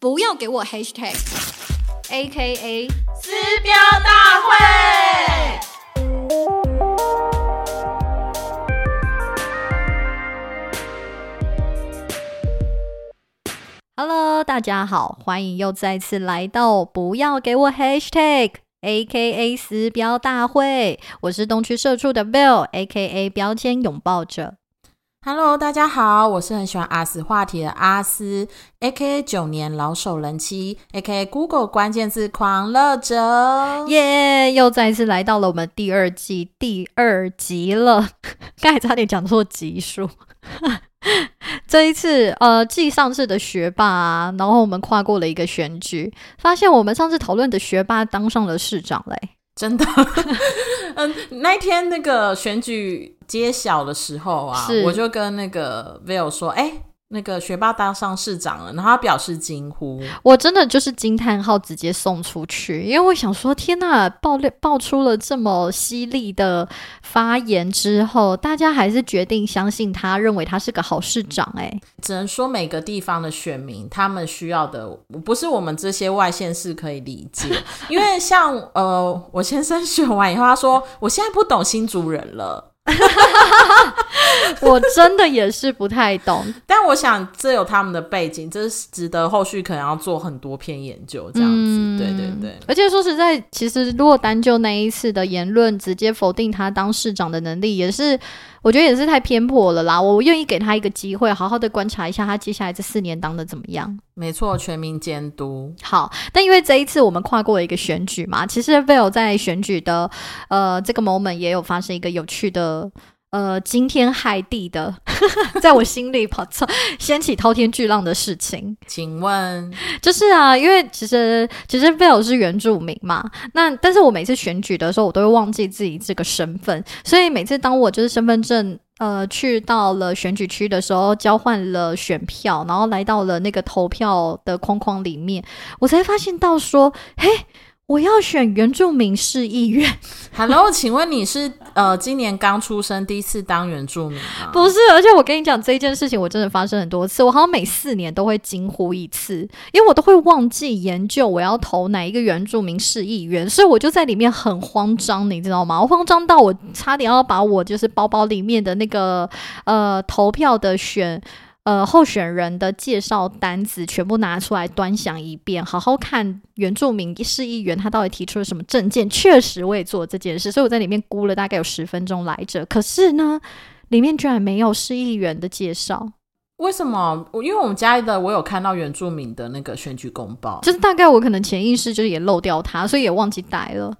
不要给我 hashtag，A K A 撕标大会。Hello，大家好，欢迎又再次来到不要给我 hashtag A K A 撕标大会，我是东区社畜的 Bill A K A 标签拥抱者。Hello，大家好，我是很喜欢阿斯话题的阿斯，A.K.A 九年老手人妻，A.K.A Google 关键字狂热者。耶又再一次来到了我们第二季第二集了，刚才差点讲错集数。这一次，呃，继上次的学霸、啊，然后我们跨过了一个选举，发现我们上次讨论的学霸当上了市长嘞、真的，嗯，那一天那个选举揭晓的时候啊，我就跟那个 Will 说，哎、那个学霸当上市长了，然后他表示惊呼。我真的就是惊叹号直接送出去，因为我想说，天呐，爆料爆出了这么犀利的发言之后，大家还是决定相信他，认为他是个好市长、哎，只能说每个地方的选民他们需要的不是我们这些外县市可以理解，因为像呃，我先生选完以后，他说我现在不懂新族人了，我真的也是不太懂。但我想这有他们的背景，这是值得后续可能要做很多篇研究这样子，嗯对对对。而且说实在，其实如果单就那一次的言论直接否定他当市长的能力，也是我觉得也是太偏颇了啦。我愿意给他一个机会，好好的观察一下他接下来这四年当的怎么样。没错，全民监督，好，但因为这一次我们跨过了一个选举嘛，其实 Vale 在选举的呃这个 moment 也有发生一个有趣的。呃，惊天骇地的，在我心里跑掀起滔天巨浪的事情，请问 就是啊，因为其实其实 Bill 是原住民嘛，那但是我每次选举的时候，我都会忘记自己这个身份，所以每次当我就是身份证呃去到了选举区的时候，交换了选票，然后来到了那个投票的框框里面，我才发现到说，嘿。我要选原住民市议员，，Hello，请问你是呃今年刚出生第一次当原住民吗？不是，而且我跟你讲这一件事情，我真的发生很多次，我好像每四年都会惊呼一次，因为我都会忘记研究我要投哪一个原住民市议员，所以我就在里面很慌张，你知道吗？我慌张到我差点要把我就是包包里面的那个呃投票的选。呃，候选人的介绍单子全部拿出来端详一遍，好好看原住民市议员他到底提出了什么证件。确实，我也做了这件事，所以我在里面估了大概有十分钟来着。可是呢，里面居然没有市议员的介绍，为什么？我因为我们家的我有看到原住民的那个选举公报，就是大概我可能潜意识就是也漏掉它，所以也忘记带了。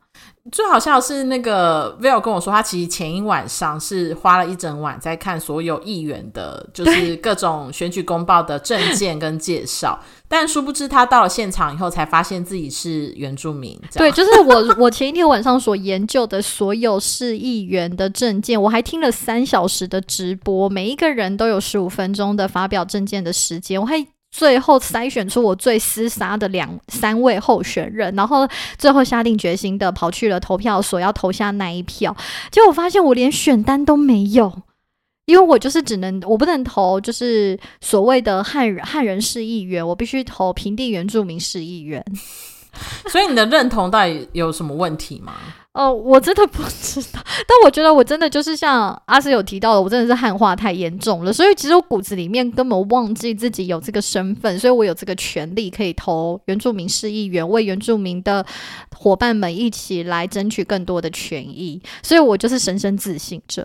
最好笑的是那个 Will 跟我说，他其实前一晚上是花了一整晚在看所有议员的，就是各种选举公报的证件跟介绍，但殊不知他到了现场以后才发现自己是原住民。对，就是我 我前一天晚上所研究的所有市议员的证件，我还听了三小时的直播，每一个人都有十五分钟的发表证件的时间，我还。最后筛选出我最厮杀的两三位候选人，然后最后下定决心的跑去了投票所要投下那一票，结果发现我连选单都没有，因为我就是只能我不能投就是所谓的汉人汉人市议员，我必须投平地原住民市议员。所以你的认同到底有什么问题吗？哦，我真的不知道，但我觉得我真的就是像阿斯有提到的，我真的是汉化太严重了，所以其实我骨子里面根本忘记自己有这个身份，所以我有这个权利可以投原住民市议员，为原住民的伙伴们一起来争取更多的权益，所以我就是深深自信着。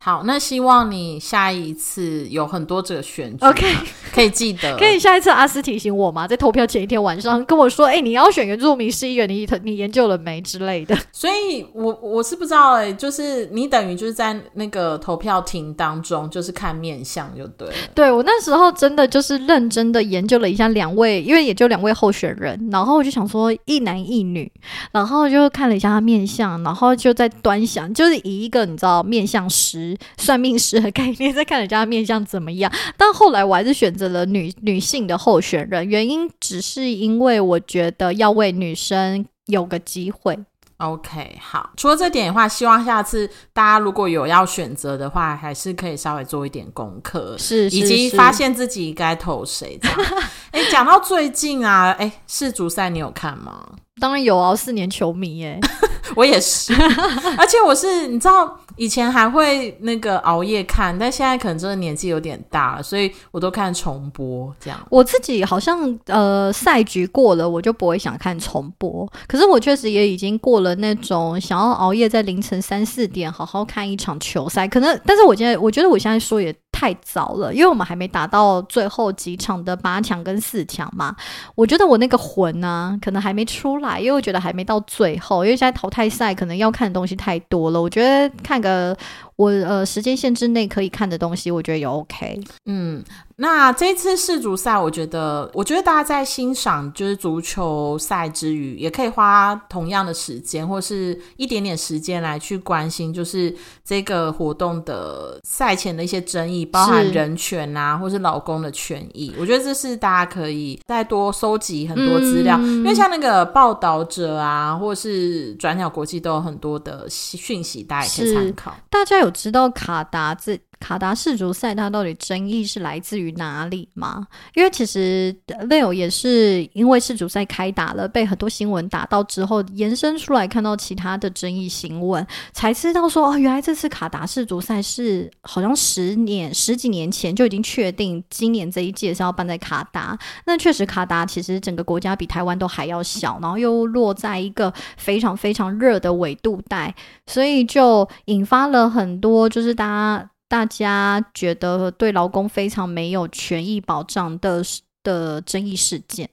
好，那希望你下一次有很多这个选举啊 OK 可以记得，可以下一次阿斯提醒我吗？在投票前一天晚上跟我说，哎、你要选原住民市议员，你你研究了没之类的。所以我我是不知道哎、就是你等于就是在那个投票亭当中，就是看面相就对了。对我那时候真的就是认真的研究了一下两位，因为也就两位候选人，然后我就想说一男一女，然后就看了一下他面相，然后就在端详，就是以一个你知道面相师、算命师的概念在看人家的面相怎么样。但后来我还是选择了女女性的候选人，原因只是因为我觉得要为女生有个机会。OK，好。除了这点的话，希望下次大家如果有要选择的话，还是可以稍微做一点功课，是以及发现自己该投谁。这样。哎，讲到最近啊，哎，世足赛你有看吗？当然有啊，四年球迷耶，我也是，而且我是你知道。以前还会那个熬夜看，但现在可能真的年纪有点大了，所以我都看重播这样。我自己好像呃赛局过了，我就不会想看重播。可是我确实也已经过了那种想要熬夜在凌晨三四点好好看一场球赛。可能，但是我现在我觉得我现在说也太早了，因为我们还没打到最后几场的八强跟四强嘛。我觉得我那个魂呢，可能还没出来，因为我觉得还没到最后，因为现在淘汰赛可能要看的东西太多了。我觉得看个。我呃时间限制内可以看的东西，我觉得也 OK。嗯。那这次世足赛，我觉得，我觉得大家在欣赏就是足球赛之余，也可以花同样的时间，或是一点点时间来去关心，就是这个活动的赛前的一些争议，包含人权啊，或是老公的权益。我觉得这是大家可以再多收集很多资料，因为像那个报道者啊，或是转角国际都有很多的讯息，大家可以参考。大家有知道卡达这？卡达世足赛它到底争议是来自于哪里吗？因为其实 Leo 也是因为世足赛开打了，被很多新闻打到之后，延伸出来看到其他的争议新闻，才知道说哦，原来这次卡达世足赛是好像十年十几年前就已经确定，今年这一届是要办在卡达。那确实，卡达其实整个国家比台湾都还要小，然后又落在一个非常非常热的纬度带，所以就引发了很多就是大家。大家觉得对劳工非常没有权益保障的的争议事件。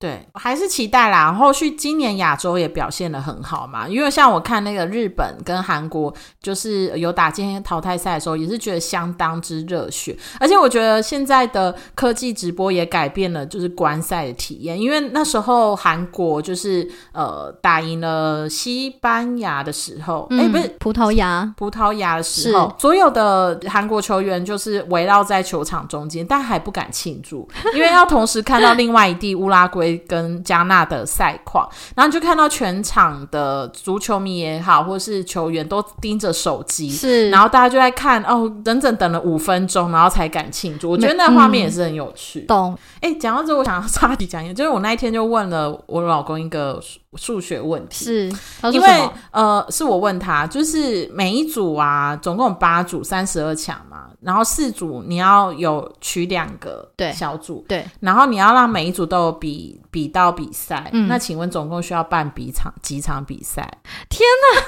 对，还是期待啦。后续今年亚洲也表现的很好嘛，因为像我看那个日本跟韩国，就是有打今天淘汰赛的时候，也是觉得相当之热血。而且我觉得现在的科技直播也改变了就是观赛的体验，因为那时候韩国就是呃打赢了西班牙的时候，哎，不是葡萄牙，葡萄牙的时候，所有的韩国球员就是围绕在球场中间，但还不敢庆祝，因为要同时看到另外一地乌拉圭。跟加纳的赛况，然后就看到全场的足球迷也好，或是球员都盯着手机，是，然后大家就在看哦，整整等了五分钟，然后才敢庆祝。我觉得那画面也是很有趣。懂？哎，讲到这，我想要插题讲一下，就是我那一天就问了我老公一个数学问题，是，因为呃，是我问他，就是每一组啊，总共八组，三十二强嘛，然后四组你要有取两个对小组，对，然后你要让每一组都有比。比到比赛，那请问总共需要办比场几场比赛？天哪！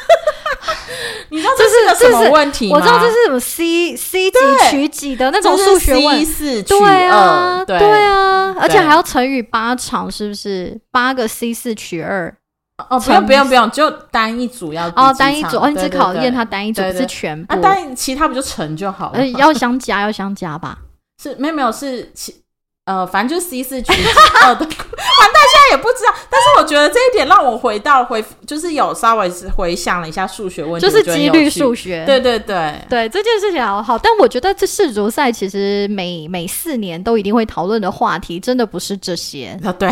你知道这是个什么问题吗？我知道这是什么 C C 几取几的那种数学问，四取二，对啊，而且还要乘以八场，是不是？八个 C 四取二？哦，不用不用不用，就单一组要哦，单一组哦，你只考验它单一组是全部，那单其他不就乘就好了？要相加要相加吧？是没有没有是其。呃，反正就 C 四取二的，反正现在也不知道。但是我觉得这一点让我回到回，就是有稍微回想了一下数学问题，就是几率数学。对对对对，这件事情好好。但我觉得这世足赛其实每每四年都一定会讨论的话题，真的不是这些啊。对，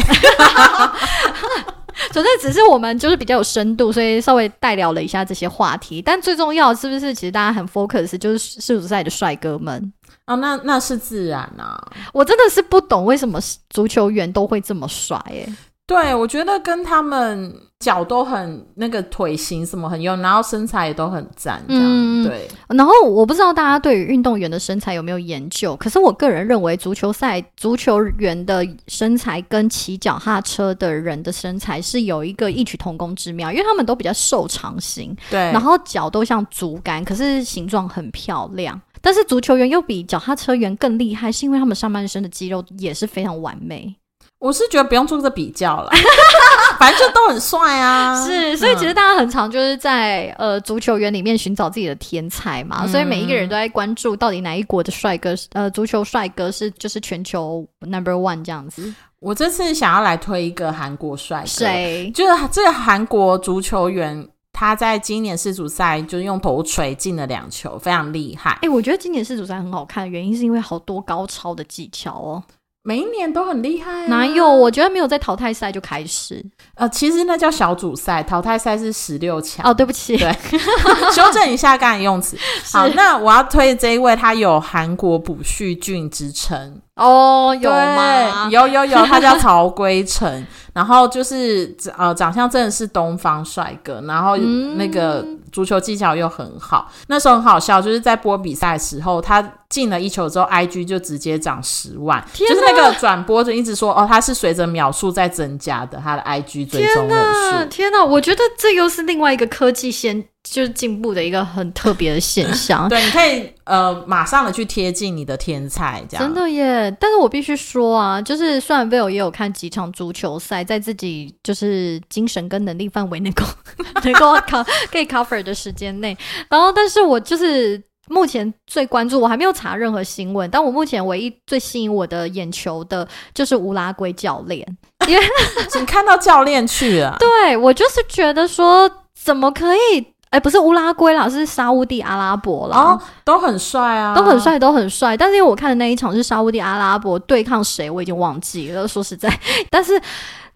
纯粹只是我们就是比较有深度，所以稍微代聊了一下这些话题。但最重要是不是？其实大家很 focus 就是世足赛的帅哥们。哦，那那是自然啊！我真的是不懂为什么足球员都会这么帅耶。对，我觉得跟他们脚都很那个腿型什么很用，然后身材也都很赞，这样对。然后我不知道大家对于运动员的身材有没有研究，可是我个人认为足球赛足球员的身材跟骑脚踏车的人的身材是有一个异曲同工之妙，因为他们都比较瘦长型，对，然后脚都像竹竿，可是形状很漂亮。但是足球员又比脚踏车员更厉害，是因为他们上半身的肌肉也是非常完美。我是觉得不用做这个比较了，反正就都很帅啊。是，所以其实大家很常就是在呃足球员里面寻找自己的天才嘛，所以每一个人都在关注到底哪一国的帅哥，呃，足球帅哥是就是全球 number one 这样子。我这次想要来推一个韩国帅哥，谁？就是这个韩国足球员。他在今年世足赛就用头锤进了两球，非常厉害。哎，我觉得今年世足赛很好看，原因是因为好多高超的技巧哦。每一年都很厉害、啊。哪有？我觉得没有在淘汰赛就开始。呃，其实那叫小组赛，淘汰赛是十六强。哦，对不起，对，修正一下刚才用词。好，那我要推这一位，他有韩国朴叙俊之称。哦，有吗？有有有，他叫曹圭成，然后就是呃，长相真的是东方帅哥，然后那个足球技巧又很好。那时候很好笑，就是在播比赛的时候，他进了一球之后，IG 就直接涨十万，就是那个转播就一直说哦，他是随着秒数在增加的，他的 IG 追踪人数。天哪，我觉得这又是另外一个科技先。就是进步的一个很特别的现象。对，你可以呃马上的去贴近你的天才，这样真的耶。但是我必须说啊，就是虽然 Bill 也有看几场足球赛，在自己就是精神跟能力范围能够 能够 co 可以 cover 的时间内，然后但是我就是目前最关注，我还没有查任何新闻，但我目前唯一最吸引我的眼球的就是乌拉圭教练，因为 你看到教练去了，对我就是觉得说怎么可以。哎，不是乌拉圭啦，是沙地阿拉伯啦，哦，都很帅啊，都很帅，都很帅。但是因为我看的那一场是沙地阿拉伯对抗谁，我已经忘记了。说实在，但是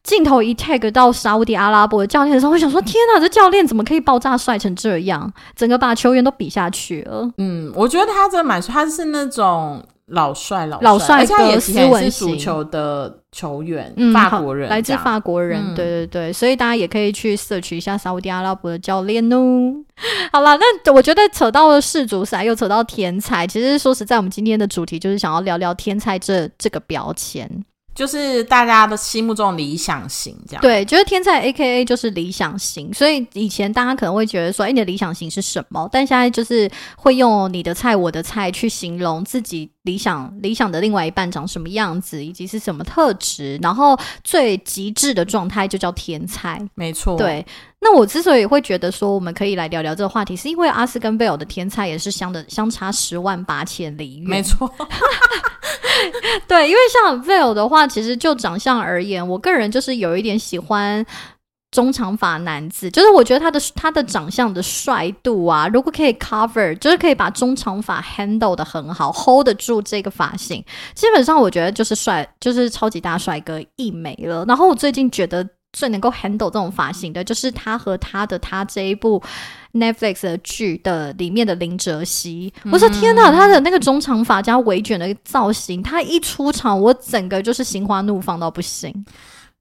镜头一 take 到沙地阿拉伯的教练的时候，我想说：天哪，这教练怎么可以爆炸帅成这样？整个把球员都比下去了。嗯，我觉得他真的蛮帅，他是那种。老帅老老帅哥，斯文足球的球员，法国人，来自法国人，对对对，所以大家也可以去 search 一下沙地阿拉伯的教练哦。好了，那我觉得扯到了世足赛，又扯到天才。其实说实在，我们今天的主题就是想要聊聊天才这这个标签。就是大家的心目中理想型，这样对，就是天才 A K A 就是理想型，所以以前大家可能会觉得说，哎，你的理想型是什么？但现在就是会用你的菜、我的菜去形容自己理想理想的另外一半长什么样子，以及是什么特质，然后最极致的状态就叫天才，没错，对。那我之所以会觉得说我们可以来聊聊这个话题，是因为阿斯跟贝尔的天才也是相的相差十万八千里远。没错，对，因为像 v i l 的话，其实就长相而言，我个人就是有一点喜欢中长发男子，就是我觉得他的他的长相的帅度啊，如果可以 cover，就是可以把中长发 handle 的很好，hold 得住这个发型，基本上我觉得就是帅，就是超级大帅哥一枚了。然后我最近觉得。最能够 handle 这种发型的，就是他和他的他这一部 Netflix 的剧的里面的林哲熙。我说天哪，他的那个中长发加微卷的造型，他一出场，我整个就是心花怒放到不行。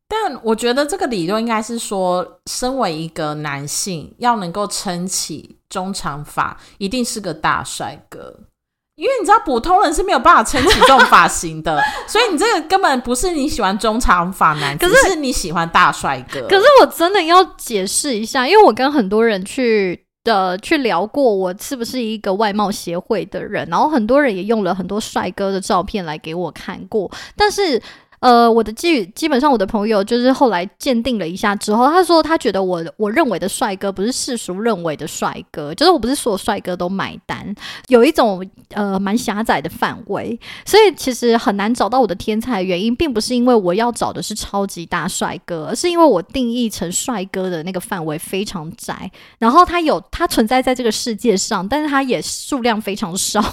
但我觉得这个理论应该是说，身为一个男性，要能够撑起中长发，一定是个大帅哥。因为你知道普通人是没有办法撑起这种发型的，所以你这个根本不是你喜欢中长发男，可是你喜欢大帅哥。可是我真的要解释一下，因为我跟很多人去的去聊过，我是不是一个外貌协会的人，然后很多人也用了很多帅哥的照片来给我看过，但是。呃，我的基基本上我的朋友就是后来鉴定了一下之后，他说他觉得我我认为的帅哥不是世俗认为的帅哥，就是我不是所有帅哥都买单，有一种呃蛮狭窄的范围，所以其实很难找到我的天才原因，并不是因为我要找的是超级大帅哥，而是因为我定义成帅哥的那个范围非常窄，然后他有他存在在这个世界上，但是他也数量非常少，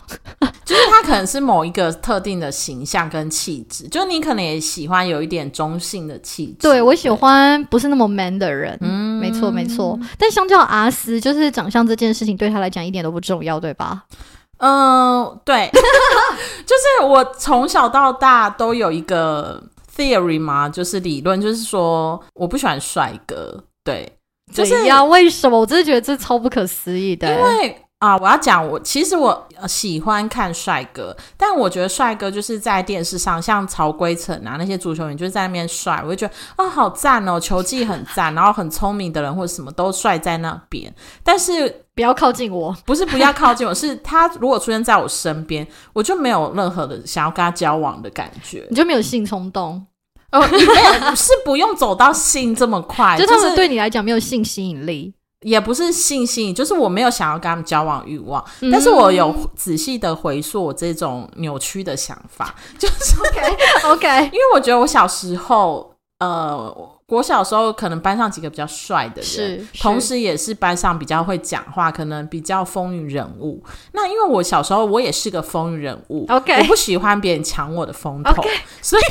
就是他可能是某一个特定的形象跟气质，就你可能也。喜欢有一点中性的气质，对我喜欢不是那么 man 的人，嗯，没错没错。但相较阿斯，就是长相这件事情对他来讲一点都不重要，对吧？嗯，对，就是我从小到大都有一个 theory 嘛，就是理论，就是说我不喜欢帅哥，对，就是呀，为什么？我真的觉得这超不可思议的，因为。啊，我要讲我其实我喜欢看帅哥，但我觉得帅哥就是在电视上，像曹圭成啊那些足球员就是在那边帅，我就觉得啊好赞哦，球技很赞，然后很聪明的人或者什么都帅在那边。但是不要靠近我，不是不要靠近我，是他如果出现在我身边，我就没有任何的想要跟他交往的感觉，你就没有性冲动哦，没有是不用走到性这么快，就他们对你来讲没有性吸引力。也不是信心，就是我没有想要跟他们交往欲望，但是我有仔细的回溯我这种扭曲的想法，就是 OK OK，因为我觉得我小时候，呃，我小时候可能班上几个比较帅的人，是同时也是班上比较会讲话，可能比较风云人物。那因为我小时候我也是个风云人物 OK 我不喜欢别人抢我的风头所以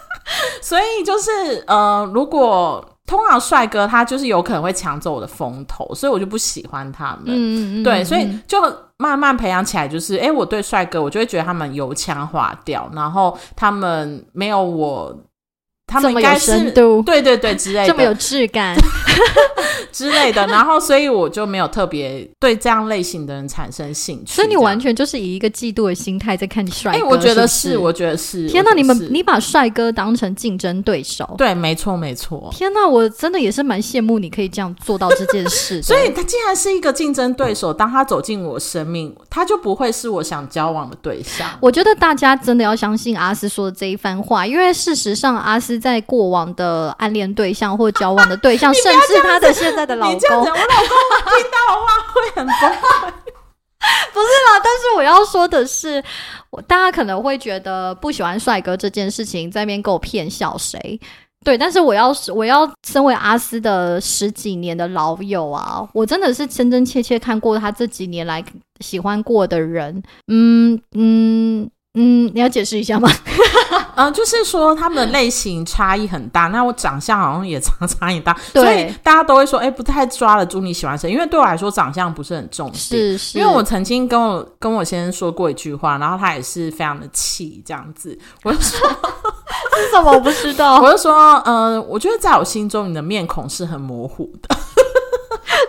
所以就是呃，如果通常帅哥他就是有可能会抢走我的风头，所以我就不喜欢他们。嗯嗯嗯，对，嗯所以就慢慢培养起来，就是哎、诶我对帅哥，我就会觉得他们油腔滑调，然后他们没有我，他们应该是 对对对之类的这么有质感，之类的，然后所以我就没有特别对这样类型的人产生兴趣。所以你完全就是以一个嫉妒的心态在看帅哥哎、哥。我觉得是我觉得是。天哪，你们你把帅哥当成竞争对手。对，没错没错。天哪，我真的也是蛮羡慕你可以这样做到这件事。所以他既然是一个竞争对手，当他走进我生命，他就不会是我想交往的对象。我觉得大家真的要相信阿斯说的这一番话，因为事实上，阿斯在过往的暗恋对象或交往的对象，甚至他的现在的老公，我老公听到的话会很崩溃。不是啦，但是我要说的是，我大家可能会觉得不喜欢帅哥这件事情，在那边给我骗笑谁？对，但是我要是我要身为阿斯的十几年的老友啊，我真的是真真切切看过他这几年来喜欢过的人，嗯嗯嗯，你要解释一下吗？嗯，就是说他们的类型差异很大，那我长相好像也差差异大，所以大家都会说，哎、不太抓得住你喜欢谁，因为对我来说长相不是很重点。是是，因为我曾经跟我跟我先生说过一句话，然后他也是非常的气这样子，我就说，是什么我不知道，我就说，嗯、我觉得在我心中你的面孔是很模糊的，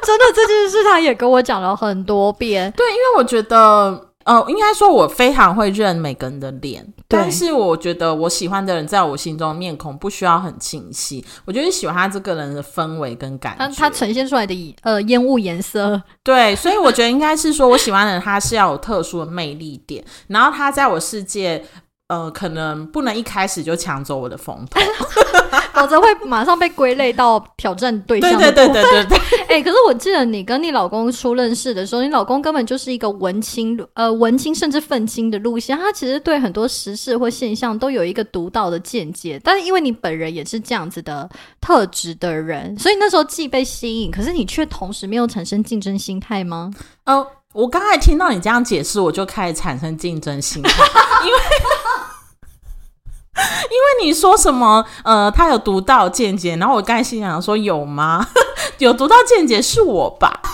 真的这件事他也跟我讲了很多遍，对，因为我觉得。呃，应该说，我非常会认每个人的脸，但是我觉得我喜欢的人，在我心中面孔不需要很清晰，我就是喜欢他这个人的氛围跟感觉。他他呈现出来的呃烟雾颜色，对，所以我觉得应该是说，我喜欢的人他是要有特殊的魅力点，然后他在我世界，呃，可能不能一开始就抢走我的风头。否则会马上被归类到挑战对象的部分。对对对对，哎、可是我记得你跟你老公初认识的时候，你老公根本就是一个文青，呃，文青甚至愤青的路线。他其实对很多时事或现象都有一个独到的见解，但是因为你本人也是这样子的特质的人，所以那时候既被吸引，可是你却同时没有产生竞争心态吗？哦，我刚才听到你这样解释，我就开始产生竞争心态，因为。因为你说什么，呃，他有独到见解，然后我刚才心想说有吗？有独到见解是我吧？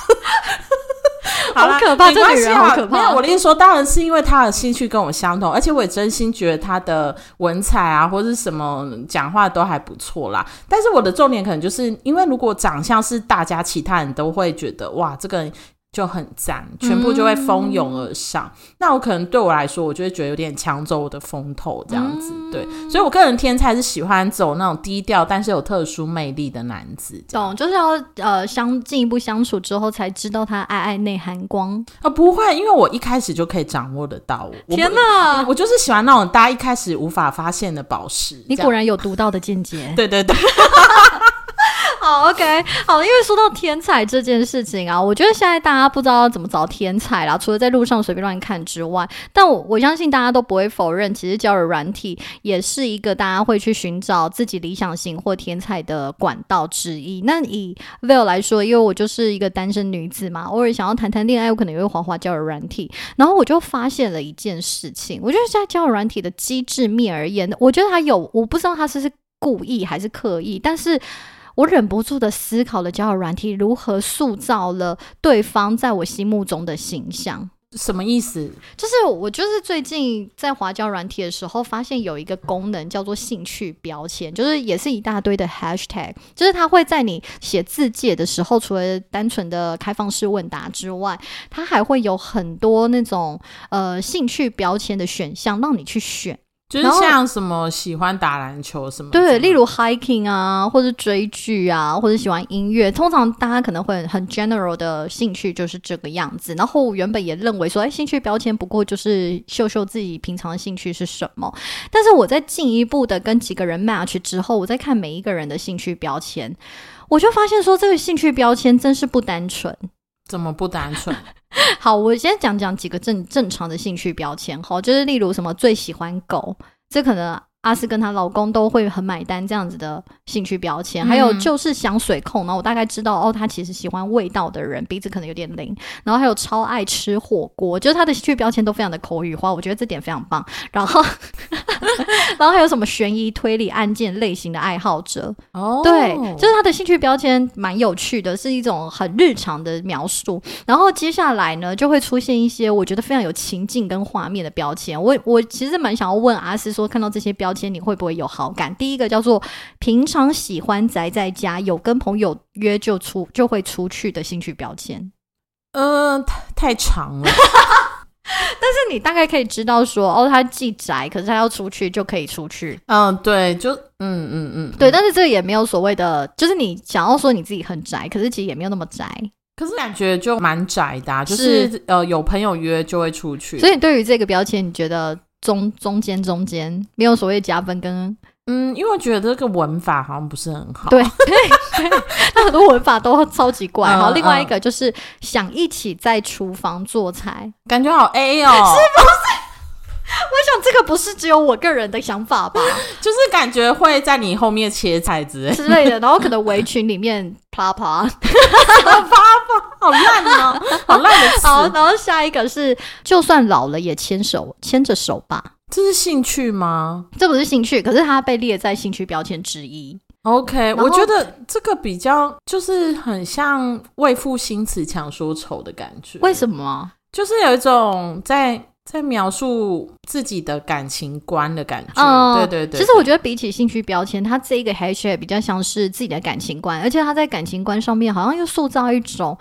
好啦可怕这女没关系啊人好可怕没有，我的意思说，当然是因为他的兴趣跟我相同，而且我也真心觉得他的文采啊，或者是什么讲话都还不错啦。但是我的重点可能就是因为如果长相是大家其他人都会觉得哇，这个人就很赞，全部就会蜂拥而上。那我可能对我来说，我就会觉得有点抢走我的风头这样子。对，所以我个人天才是喜欢走那种低调但是有特殊魅力的男子。懂，就是要呃相进一步相处之后才知道他爱爱内涵光。啊，不会，因为我一开始就可以掌握得到。我天哪，我就是喜欢那种大家一开始无法发现的宝石。你果然有独到的见解。对对对，好，OK，好，因为说到天才这件事情啊，我觉得现在大家不知道怎么找天才啦，除了在路上随便乱看之外，但我我相信大家都不会否认，其实交友软体也是一个大家会去寻找自己理想型或天才的管道之一。那以 Vil 来说，因为我就是一个单身女子嘛，偶尔想要谈谈恋爱，我可能也会滑滑交友软体，然后我就发现了一件事情，我觉得在交友软体的机制面而言，我觉得它有，我不知道它是是故意还是刻意，但是。我忍不住的思考了交友软体如何塑造了对方在我心目中的形象。什么意思？就是我就是最近在滑交友软体的时候，发现有一个功能叫做兴趣标签，就是也是一大堆的 hashtag，就是它会在你写字界的时候，除了单纯的开放式问答之外，它还会有很多那种呃兴趣标签的选项让你去选。就是像什么喜欢打篮球什么？对，例如 hiking 啊，或者追剧啊，或者喜欢音乐，通常大家可能会很很 general 的兴趣就是这个样子。然后我原本也认为说，哎，兴趣标签不过就是秀秀自己平常的兴趣是什么。但是我在进一步的跟几个人 match 之后，我再看每一个人的兴趣标签，我就发现说，这个兴趣标签真是不单纯。怎么不单纯？好，我先讲讲几个正正常的兴趣标签好，就是例如什么最喜欢狗，这可能阿斯跟她老公都会很买单这样子的兴趣标签，还有就是香水控，然后我大概知道哦，他其实喜欢味道的人，鼻子可能有点灵，然后还有超爱吃火锅，就是他的兴趣标签都非常的口语化，我觉得这点非常棒。然后，然后还有什么悬疑推理案件类型的爱好者哦，对，就是他的兴趣标签蛮有趣的，是一种很日常的描述。然后接下来呢，就会出现一些我觉得非常有情境跟画面的标签。我我其实蛮想要问阿斯说，看到这些标。你会不会有好感？第一个叫做平常喜欢宅在家，有跟朋友约就出就会出去的兴趣标签。嗯，太长了。但是你大概可以知道说，哦，他既宅，可是他要出去就可以出去。嗯，对，就嗯嗯嗯，对。但是这个也没有所谓的，就是你想要说你自己很宅，可是其实也没有那么宅。可是感觉就蛮宅的，就是呃有朋友约就会出去。所以对于这个标签，你觉得？中中间中间没有所谓加分跟嗯，因为我觉得这个文法好像不是很好。对 对，他很多文法都超级怪。然后另外一个就是想一起在厨房做菜，感觉好 A 哦，是不是？我想这个不是只有我个人的想法吧？就是感觉会在你后面切菜之之类的，然后可能围裙里面啪啪啪啪，好烂哦，好烂的词。好，然后下一个是就算老了也牵手，牵着手吧。这是兴趣吗？这不是兴趣，可是它被列在兴趣标签之一。OK，我觉得这个比较就是很像为赋新词强说愁的感觉。为什么？就是有一种在在描述自己的感情观的感觉。对对对。其实我觉得比起兴趣标签，它这一个 hashtag 比较像是自己的感情观，而且他在感情观上面好像又塑造一种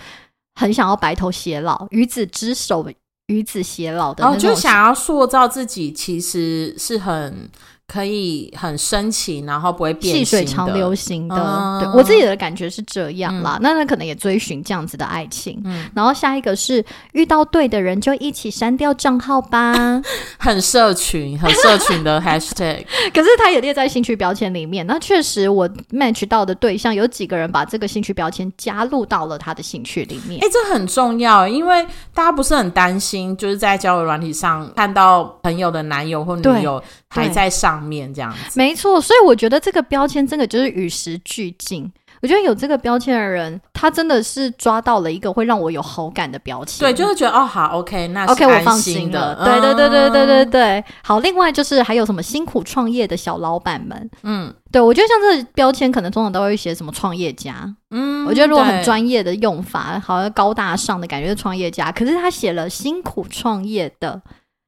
很想要白头偕老、与子之手。与子偕老的，那种就想要塑造自己，其实是很。可以很深情，然后不会变细水长流型的。对我自己的感觉是这样啦，那他可能也追寻这样子的爱情。嗯，然后下一个是遇到对的人就一起删掉账号吧，很社群，很社群的 hashtag。可是他也列在兴趣标签里面。那确实，我 match 到的对象有几个人把这个兴趣标签加入到了他的兴趣里面。哎，这很重要，因为大家不是很担心，就是在交友软体上看到朋友的男友或女友还在上。面这样子，没错，所以我觉得这个标签真的就是与时俱进。我觉得有这个标签的人，他真的是抓到了一个会让我有好感的标签。对，就是觉得哦，好，OK，那 OK，我放心的。对对对对对对对，好。另外就是还有什么辛苦创业的小老板们，嗯，对我觉得像这个标签，可能通常都会写什么创业家。嗯，我觉得如果很专业的用法，好像高大上的感觉是创业家，可是他写了辛苦创业的。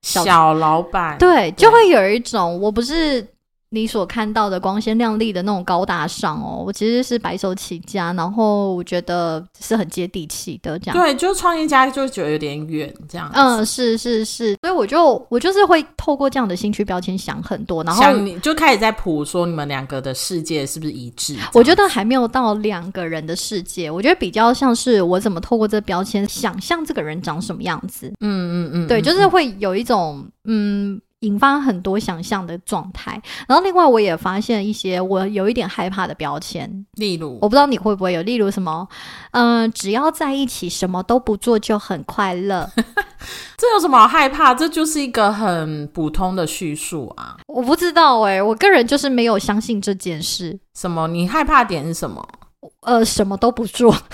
小老板对，就会有一种我不是你所看到的光鲜亮丽的那种高大上哦，我其实是白手起家，然后我觉得是很接地气的这样。对，就创业家就觉得有点远这样。嗯，是是是，所以我就我就是会透过这样的兴趣标签想很多，然后你就开始在谱说你们两个的世界是不是一致？我觉得还没有到两个人的世界，我觉得比较像是我怎么透过这标签想象这个人长什么样子。嗯嗯嗯，对，就是会有一种嗯。引发很多想象的状态，然后另外我也发现一些我有一点害怕的标签，例如我不知道你会不会有，例如什么，嗯，只要在一起什么都不做就很快乐，这有什么好害怕？这就是一个很普通的叙述啊！我不知道哎，我个人就是没有相信这件事。什么？你害怕点是什么？呃，什么都不做。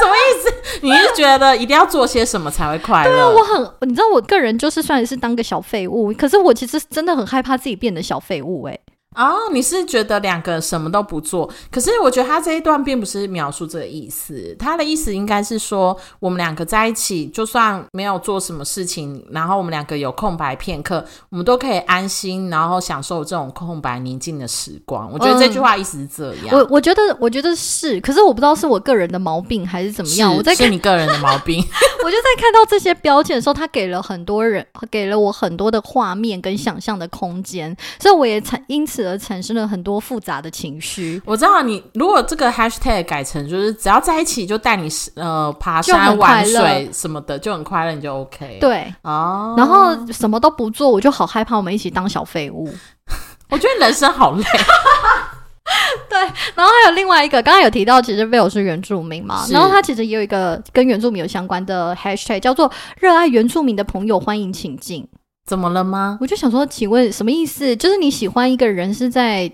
什么意思？你是觉得一定要做些什么才会快乐？对啊，我很，你知道，我个人就是算是当个小废物，可是我其实真的很害怕自己变得小废物，哎。哦，你是觉得两个什么都不做？可是我觉得他这一段并不是描述这个意思，他的意思应该是说，我们两个在一起，就算没有做什么事情，然后我们两个有空白片刻，我们都可以安心，然后享受这种空白宁静的时光。我觉得这句话意思是这样。我我觉得我觉得是，可是我不知道是我个人的毛病还是怎么样。我在是你个人的毛病。我就在看到这些标签的时候，他给了很多人，给了我很多的画面跟想象的空间，所以我也才因此而产生了很。多复杂的情绪，我知道你如果这个 hashtag 改成就是只要在一起就带你呃爬山玩水什么的就很快乐，你就 OK 对哦，然后什么都不做，我就好害怕我们一起当小废物。我觉得人生好累。对，然后还有另外一个，刚刚有提到，其实 Will 是原住民嘛，然后他其实也有一个跟原住民有相关的 hashtag 叫做热爱原住民的朋友欢迎请进。怎么了吗？我就想说，请问什么意思？就是你喜欢一个人是在，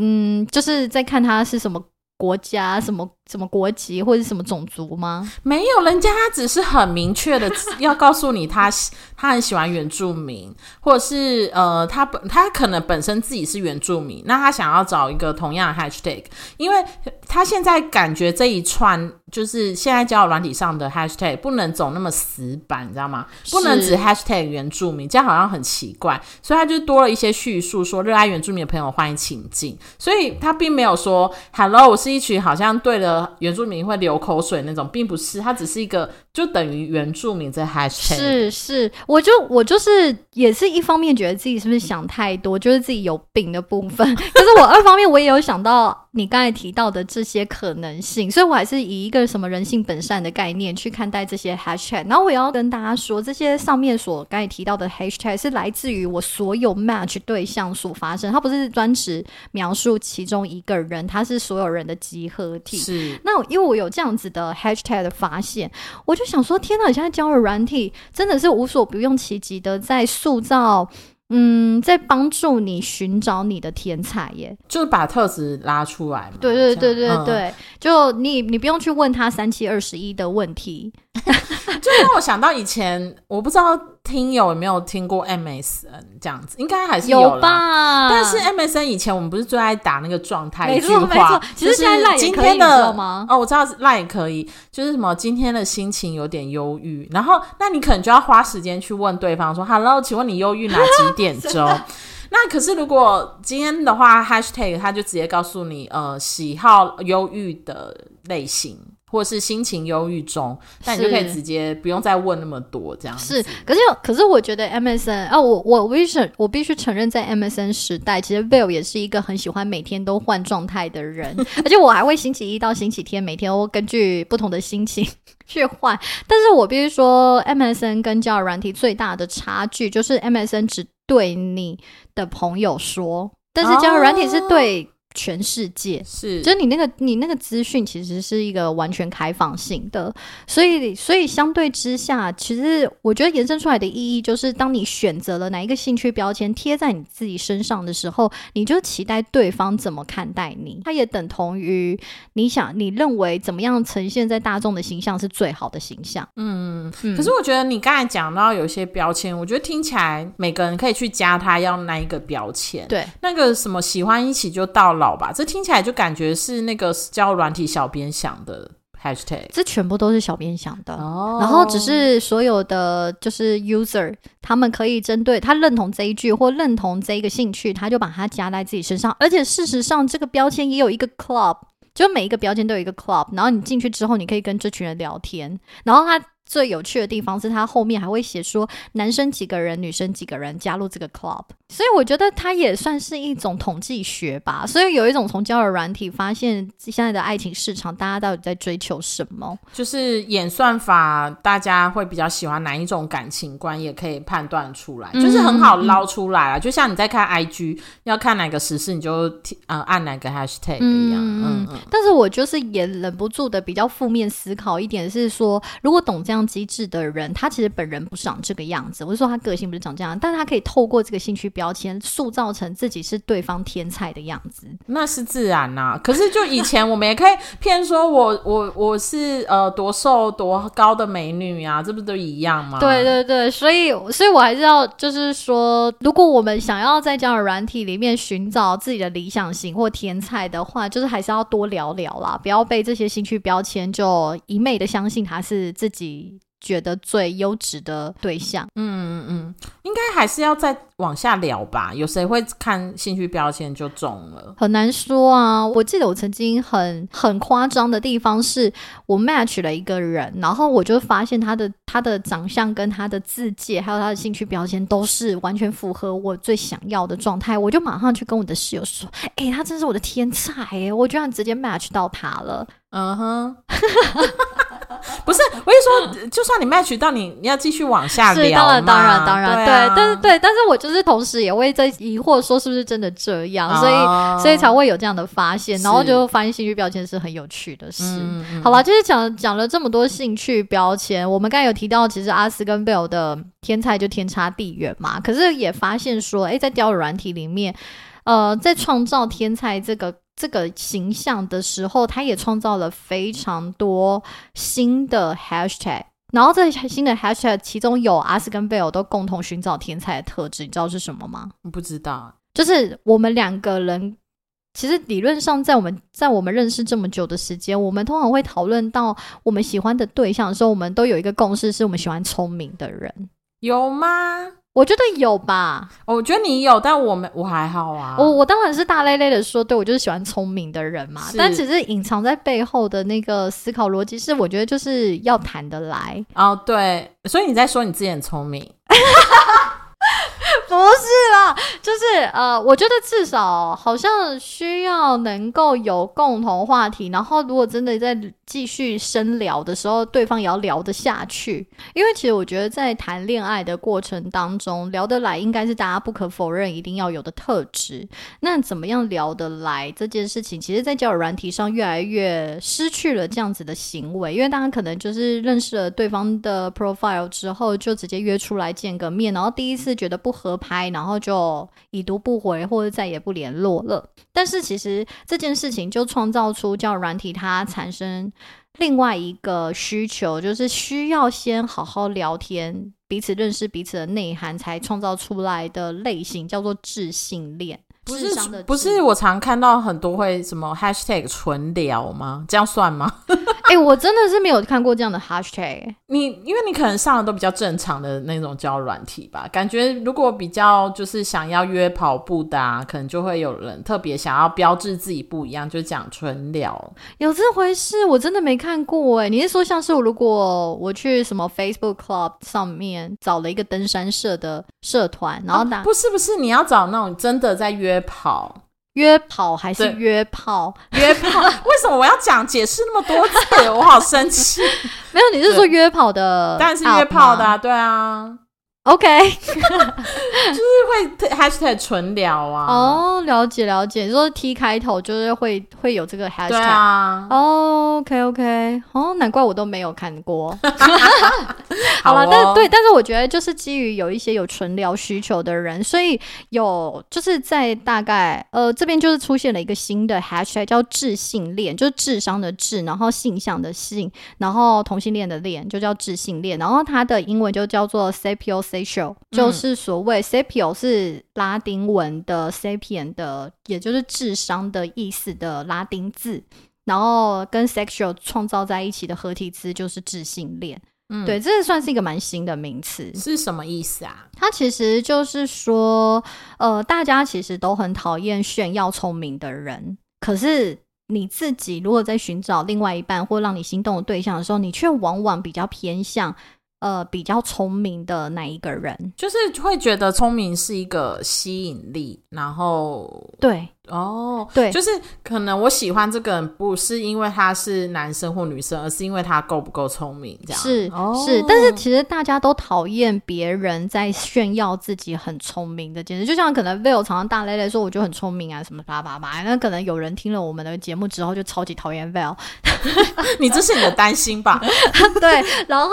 嗯，就是在看他是什么国家、什么什么国籍或者是什么种族吗？没有，人家他只是很明确的要告诉你他 他很喜欢原住民，或者是呃，他本他可能本身自己是原住民，那他想要找一个同样的 hashtag，因为他现在感觉这一串就是现在交友软体上的 hashtag 不能走那么死板，你知道吗？不能只 hashtag 原住民，这样好像很奇怪，所以他就多了一些叙述，说热爱原住民的朋友欢迎请进，所以他并没有说 hello，我是一群好像对了原住民会流口水那种，并不是，它只是一个就等于原住民在嗨是是，我就我就是也是一方面觉得自己是不是想太多，就是自己有病的部分，可是我二方面我也有想到你刚才提到的这些可能性，所以我还是以一个什么人性本善的概念去看待这些 hashtag。然后我也要跟大家说，这些上面所刚才提到的 hashtag 是来自于我所有 match 对象所发生，它不是专指描述其中一个人，它是所有人的集合体。是那因为我有这样子的 hashtag 的发现，我就想说，天哪！现在交了软体真的是无所不用其极的在塑造，嗯，在帮助你寻找你的天才耶。就是把特质拉出来嘛。对对对对对，就你你不用去问他三七二十一的问题，就让我想到以前，我不知道听友有没有听过 MSN 这样子，应该还是有。吧？但是 MSN 以前我们不是最爱打那个状态没一句话其实现在今天的哦，我知道是 line 也可以，就是什么今天的心情有点忧郁，然后那你可能就要花时间去问对方说，Hello，请问你忧郁哪几点钟？那可是如果今天的话，hashtag 他就直接告诉你，呃，喜好忧郁的类型。或是心情忧郁中，那你就可以直接不用再问那么多这样子。是，可是可是我觉得 MSN 啊，我我我必须我必须承认，在 MSN 时代，其实 Bill 也是一个很喜欢每天都换状态的人，而且我还会星期一到星期天每天都根据不同的心情 去换。但是我必须说，MSN 跟交友软体最大的差距就是 MSN 只对你的朋友说，但是交友软体是对全世界。是，就是你那个你那个资讯其实是一个完全开放性的，所以所以相对之下，其实我觉得延伸出来的意义就是，当你选择了哪一个兴趣标签贴在你自己身上的时候，你就期待对方怎么看待你，它也等同于你想你认为怎么样呈现在大众的形象是最好的形象。嗯，嗯可是我觉得你刚才讲到有些标签，我觉得听起来每个人可以去加他要那一个标签。对，那个什么喜欢一起就到老吧，这听起来就感觉是那个教软体小编想的 hashtag 这全部都是小编想的。哦然后只是所有的就是 user，他们可以针对他认同这一句或认同这一个兴趣，他就把它加在自己身上。而且事实上，这个标签也有一个 club，就每一个标签都有一个 club。然后你进去之后，你可以跟这群人聊天。然后他最有趣的地方是他后面还会写说男生几个人，女生几个人加入这个 club。所以我觉得它也算是一种统计学吧。所以有一种从交友软体发现现在的爱情市场，大家到底在追求什么。就是演算法，大家会比较喜欢哪一种感情观，也可以判断出来，嗯就是很好捞出来了。就像你在看 IG，要看哪个时事，你就呃按哪个 hashtag 一样。嗯嗯，但是我就是也忍不住的比较负面思考一点是说，如果懂这样机制的人，他其实本人不是长这个样子，我是说他个性不是长这样，但是他可以透过这个兴趣标签塑造成自己是对方天才的样子。那是自然呐、可是就以前我们也可以骗说我我我是呃多瘦多高的美女啊，这不都一样吗？对对对，所以所以我还是要就是说，如果我们想要在交友软体里面寻找自己的理想型或天才的话，就是还是要多聊聊啦，不要被这些兴趣标签就一昧的相信他是自己觉得最优质的对象。嗯嗯嗯，应该还是要再往下聊吧。有谁会看兴趣标签就中了？很难说啊！我记得我曾经很很夸张的地方是，我 match 了一个人，然后我就发现他的他的长相跟他的字界，还有他的兴趣标签都是完全符合我最想要的状态，我就马上去跟我的室友说：“哎，他真是我的天才诶，我居然直接 match 到他了。嗯哼，不是，我跟你说，就算你 match 到你，你要继续往下是聊当然当然当然对啊但是对，但是我就是同时也会在疑惑说是不是真的这样，所以哦所以才会有这样的发现，然后就发现兴趣标签是很有趣的事。好了，就是讲讲了这么多兴趣标签，我们刚才有提到，其实阿斯跟贝尔的天才就天差地远嘛。可是也发现说，诶，在雕软体里面，呃，在创造天才这个这个形象的时候，他也创造了非常多新的 hashtag。然后这新的 hashtag 其中有阿斯跟贝尔都共同寻找天才的特质，你知道是什么吗？不知道，就是我们两个人，其实理论上，在我们在我们认识这么久的时间，我们通常会讨论到我们喜欢的对象的时候，我们都有一个共识，是我们喜欢聪明的人。有吗？我觉得有吧，我觉得你有，但我们我还好啊。我我当然是大咧咧的说，对我就是喜欢聪明的人嘛。但其实隐藏在背后的那个思考逻辑是，我觉得就是要谈得来，哦，对，所以你在说你自己很聪明，不是啦，就是呃，我觉得至少好像需要能够有共同话题，然后如果真的在继续深聊的时候，对方也要聊得下去。因为其实我觉得在谈恋爱的过程当中，聊得来应该是大家不可否认一定要有的特质。那怎么样聊得来这件事情，其实，在交友软体上越来越失去了这样子的行为，因为大家可能就是认识了对方的 profile 之后，就直接约出来见个面，然后第一次觉得不合拍，然后就已读不回或者再也不联络了。但是其实这件事情就创造出叫软体它产生另外一个需求，就是需要先好好聊天，彼此认识彼此的内涵，才创造出来的类型叫做智性恋。不是不是，我常看到很多会什么 hashtag 纯聊吗？这样算吗？哎、我真的是没有看过这样的 hashtag。你因为你可能上的都比较正常的那种交友软体吧，感觉如果比较就是想要约跑步的啊，可能就会有人特别想要标志自己不一样，就讲纯聊。有这回事？我真的没看过哎。你是说像是我如果我去什么 Facebook Club 上面找了一个登山社的社团，然后打、啊不是不是，你要找那种真的在约跑。约跑还是约炮？约炮？为什么我要讲解释那么多次？我好生气！没有，你是说约跑的？当然是约炮的、啊，对啊，OK，就是会 hashtag 纯聊啊。哦，了解了解。你说 T 开头就是会会有这个 hashtag。对啊，哦，OK OK，哦，难怪我都没有看过。好了，但对，但是我觉得就是基于有一些有纯聊需求的人，所以有就是在大概呃这边就是出现了一个新的 hashtag 叫智性恋，就是智商的智，然后性向的性，然后同性恋的恋就叫智性恋，然后它的英文就叫做 sapiosexual，就是所谓 sapio 是拉丁文的 sapien 的，也就是智商的意思的拉丁字。然后跟 sexual 创造在一起的合体词就是智性恋，嗯对，这算是一个蛮新的名词。是什么意思啊？它其实就是说，呃，大家其实都很讨厌炫耀聪明的人，可是你自己如果在寻找另外一半或让你心动的对象的时候，你却往往比较偏向呃比较聪明的那一个人。就是会觉得聪明是一个吸引力，然后对哦，对，就是可能我喜欢这个人不是因为他是男生或女生，而是因为他够不够聪明，这样是、哦是，但是其实大家都讨厌别人在炫耀自己很聪明的简直，就像可能 Vill 常常大咧咧说我就很聪明啊什么叭叭叭，那可能有人听了我们的节目之后就超级讨厌 Vill 你这是你的担心吧？对，然后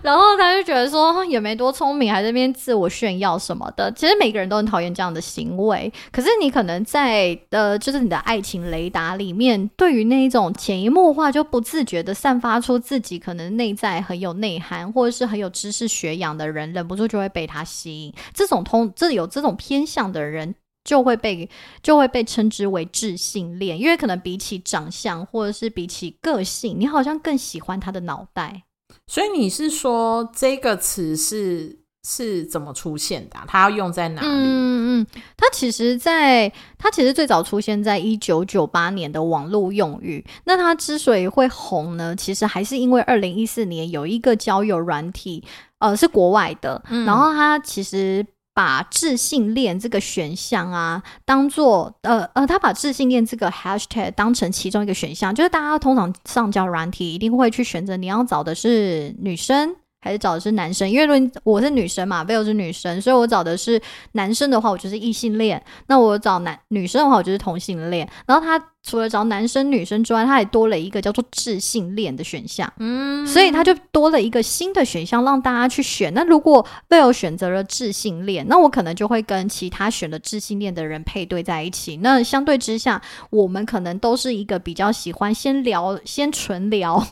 然后他就觉得说也没多聪明，还在那边自我炫耀什么的。其实每个人都很讨厌这样的行为，可是你可能在呃，就是你的爱情雷达里面，对于那一种潜移默化就不自觉的散发出自己可能内在很有内涵或者是很有知识学养的人，忍不住就会被他吸引。这种通这有这种偏向的人。就会被就会被称之为智性恋，因为可能比起长相或者是比起个性，你好像更喜欢他的脑袋。所以你是说这个词是是怎么出现的啊、它要用在哪里？嗯嗯，它其实在它其实最早出现在一九九八年的网络用语。那它之所以会红呢，其实还是因为二零一四年有一个交友软体，呃，是国外的，嗯然后它其实。把智性恋这个选项啊，当做呃呃，他把智性恋这个 hashtag 当成其中一个选项，就是大家通常上交软体一定会去选择你要找的是女生还是找的是男生，因为论我是女生嘛，Bill 是女生，所以我找的是男生的话，我就是异性恋；那我找男女生的话，我就是同性恋。然后他。除了找男生女生之外，他还多了一个叫做智性恋的选项，嗯，所以他就多了一个新的选项让大家去选。那如果 Will 选择了智性恋，那我可能就会跟其他选了智性恋的人配对在一起。那相对之下，我们可能都是一个比较喜欢先聊、先纯聊，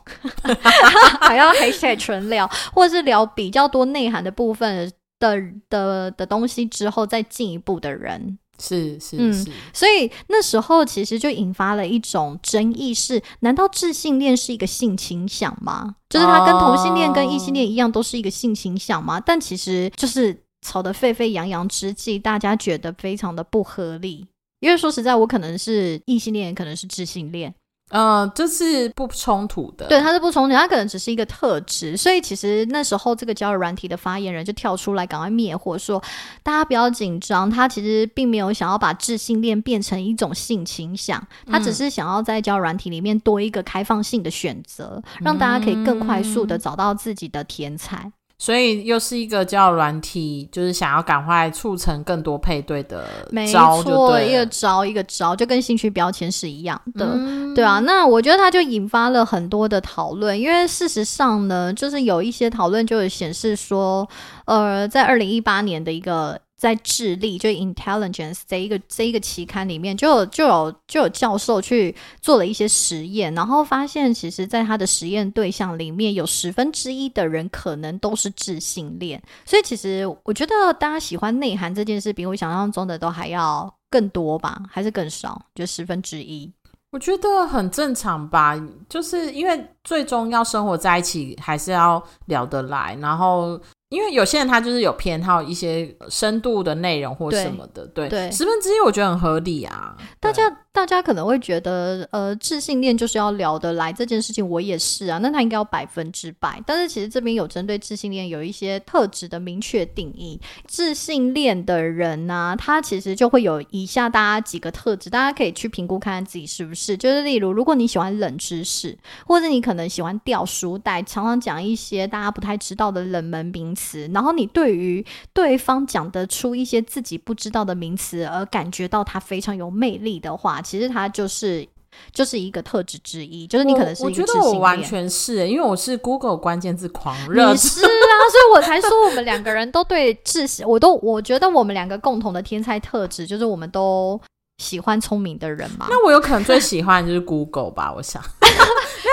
还要 hashtag 纯聊，或者是聊比较多内涵的部分的的的东西之后再进一步的人。是是是，所以那时候其实就引发了一种争议：是难道智性恋是一个性倾向吗？就是它跟同性恋跟异性恋一样，都是一个性倾向吗？但其实就是吵得沸沸扬扬之际，大家觉得非常的不合理。因为说实在，我可能是异性恋，可能是智性恋。嗯，这是不冲突的。对，它是不冲突，它可能只是一个特质。所以其实那时候这个交友软体的发言人就跳出来，赶快灭火，说大家不要紧张，他其实并没有想要把自性恋变成一种性倾向，他只是想要在交友软体里面多一个开放性的选择，让大家可以更快速的找到自己的天才。所以又是一个叫软体，就是想要赶快促成更多配对的招，错，一个招一个招，就跟兴趣标签是一样的，对啊。那我觉得它就引发了很多的讨论，因为事实上呢，就是有一些讨论就显示说，呃，在二零一八年的一个。在智力，就 intelligence 这一个这一个期刊里面，就有就有就有教授去做了一些实验，然后发现，其实，在他的实验对象里面有十分之一的人可能都是智性恋。所以，其实我觉得大家喜欢内涵这件事，比我想象中的都还要更多吧，还是更少？就十分之一，我觉得很正常吧。就是因为最终要生活在一起，还是要聊得来，然后。因为有些人他就是有偏好一些深度的内容或什么的，对，对十分之一我觉得很合理啊。大家大家可能会觉得，呃，智性恋就是要聊得来这件事情，我也是啊。那他应该要百分之百，但是其实这边有针对智性恋有一些特质的明确定义。智性恋的人呢，他其实就会有以下大家几个特质，大家可以去评估看看自己是不是。就是例如，如果你喜欢冷知识，或者你可能喜欢掉书袋，常常讲一些大家不太知道的冷门名词。词，然后你对于对方讲得出一些自己不知道的名词而感觉到他非常有魅力的话，其实他就是就是一个特质之一，就是你可能是我觉得我完全是，因为我是 Google 关键字狂热，你是啊，所以我才说我们两个人都对智，我都我觉得我们两个共同的天才特质就是我们都喜欢聪明的人嘛。那我有可能最喜欢就是 Google 吧，我想。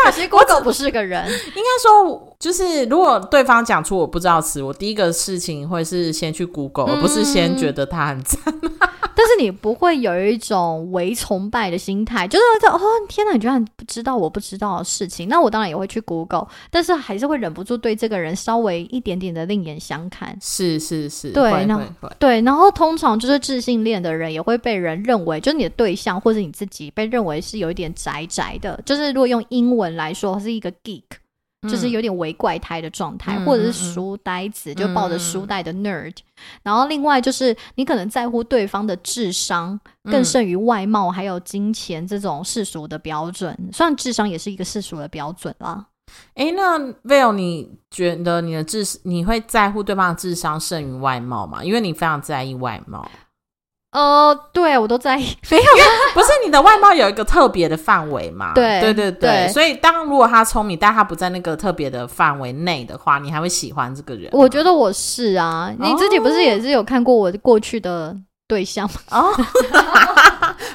其实 Google 不是个人，应该说就是，如果对方讲出我不知道词，我第一个事情会是先去 Google，而不是先觉得他很赞。但是你不会有一种唯崇拜的心态，就是哦天哪，你居然不知道我不知道的事情，那我当然也会去 Google，但是还是会忍不住对这个人稍微一点点的另眼相看。是是是，对，然后对，然后通常就是自信恋的人也会被人认为，就是你的对象或者你自己被认为是有一点宅宅的，就是如果用英文来说是一个 geek。就是有点为怪胎的状态，或者是书呆子，就抱着书袋的 nerd。然后另外就是你可能在乎对方的智商更胜于外貌，还有金钱这种世俗的标准。虽然智商也是一个世俗的标准啦。哎，那 Will，你觉得你的智你会在乎对方的智商胜于外貌吗？因为你非常在意外貌。呃，对我都在意，没有，不是你的外貌有一个特别的范围嘛？对，对，对，对，所以当如果他聪明，但他不在那个特别的范围内的话，你还会喜欢这个人？我觉得我是啊，你自己不是也是有看过我过去的？对象哦，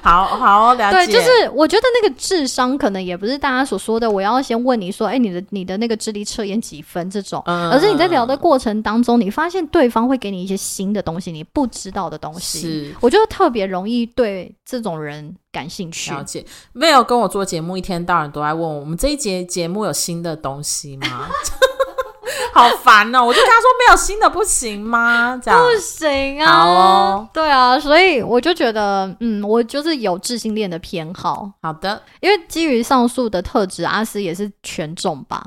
好好了解。对，就是我觉得那个智商可能也不是大家所说的，我要先问你说，哎，你的你的那个智力测验几分这种，而是你在聊的过程当中，你发现对方会给你一些新的东西，你不知道的东西。是，我觉得特别容易对这种人感兴趣。了解，Will 跟我做节目，一天到晚都在问我，我们这一节节目有新的东西吗？好烦哦！我就跟他说没有新的不行吗？这样不行啊！好哦，对啊，所以我就觉得，嗯，我就是有智性恋的偏好。好的，因为基于上述的特质，阿斯也是全中吧？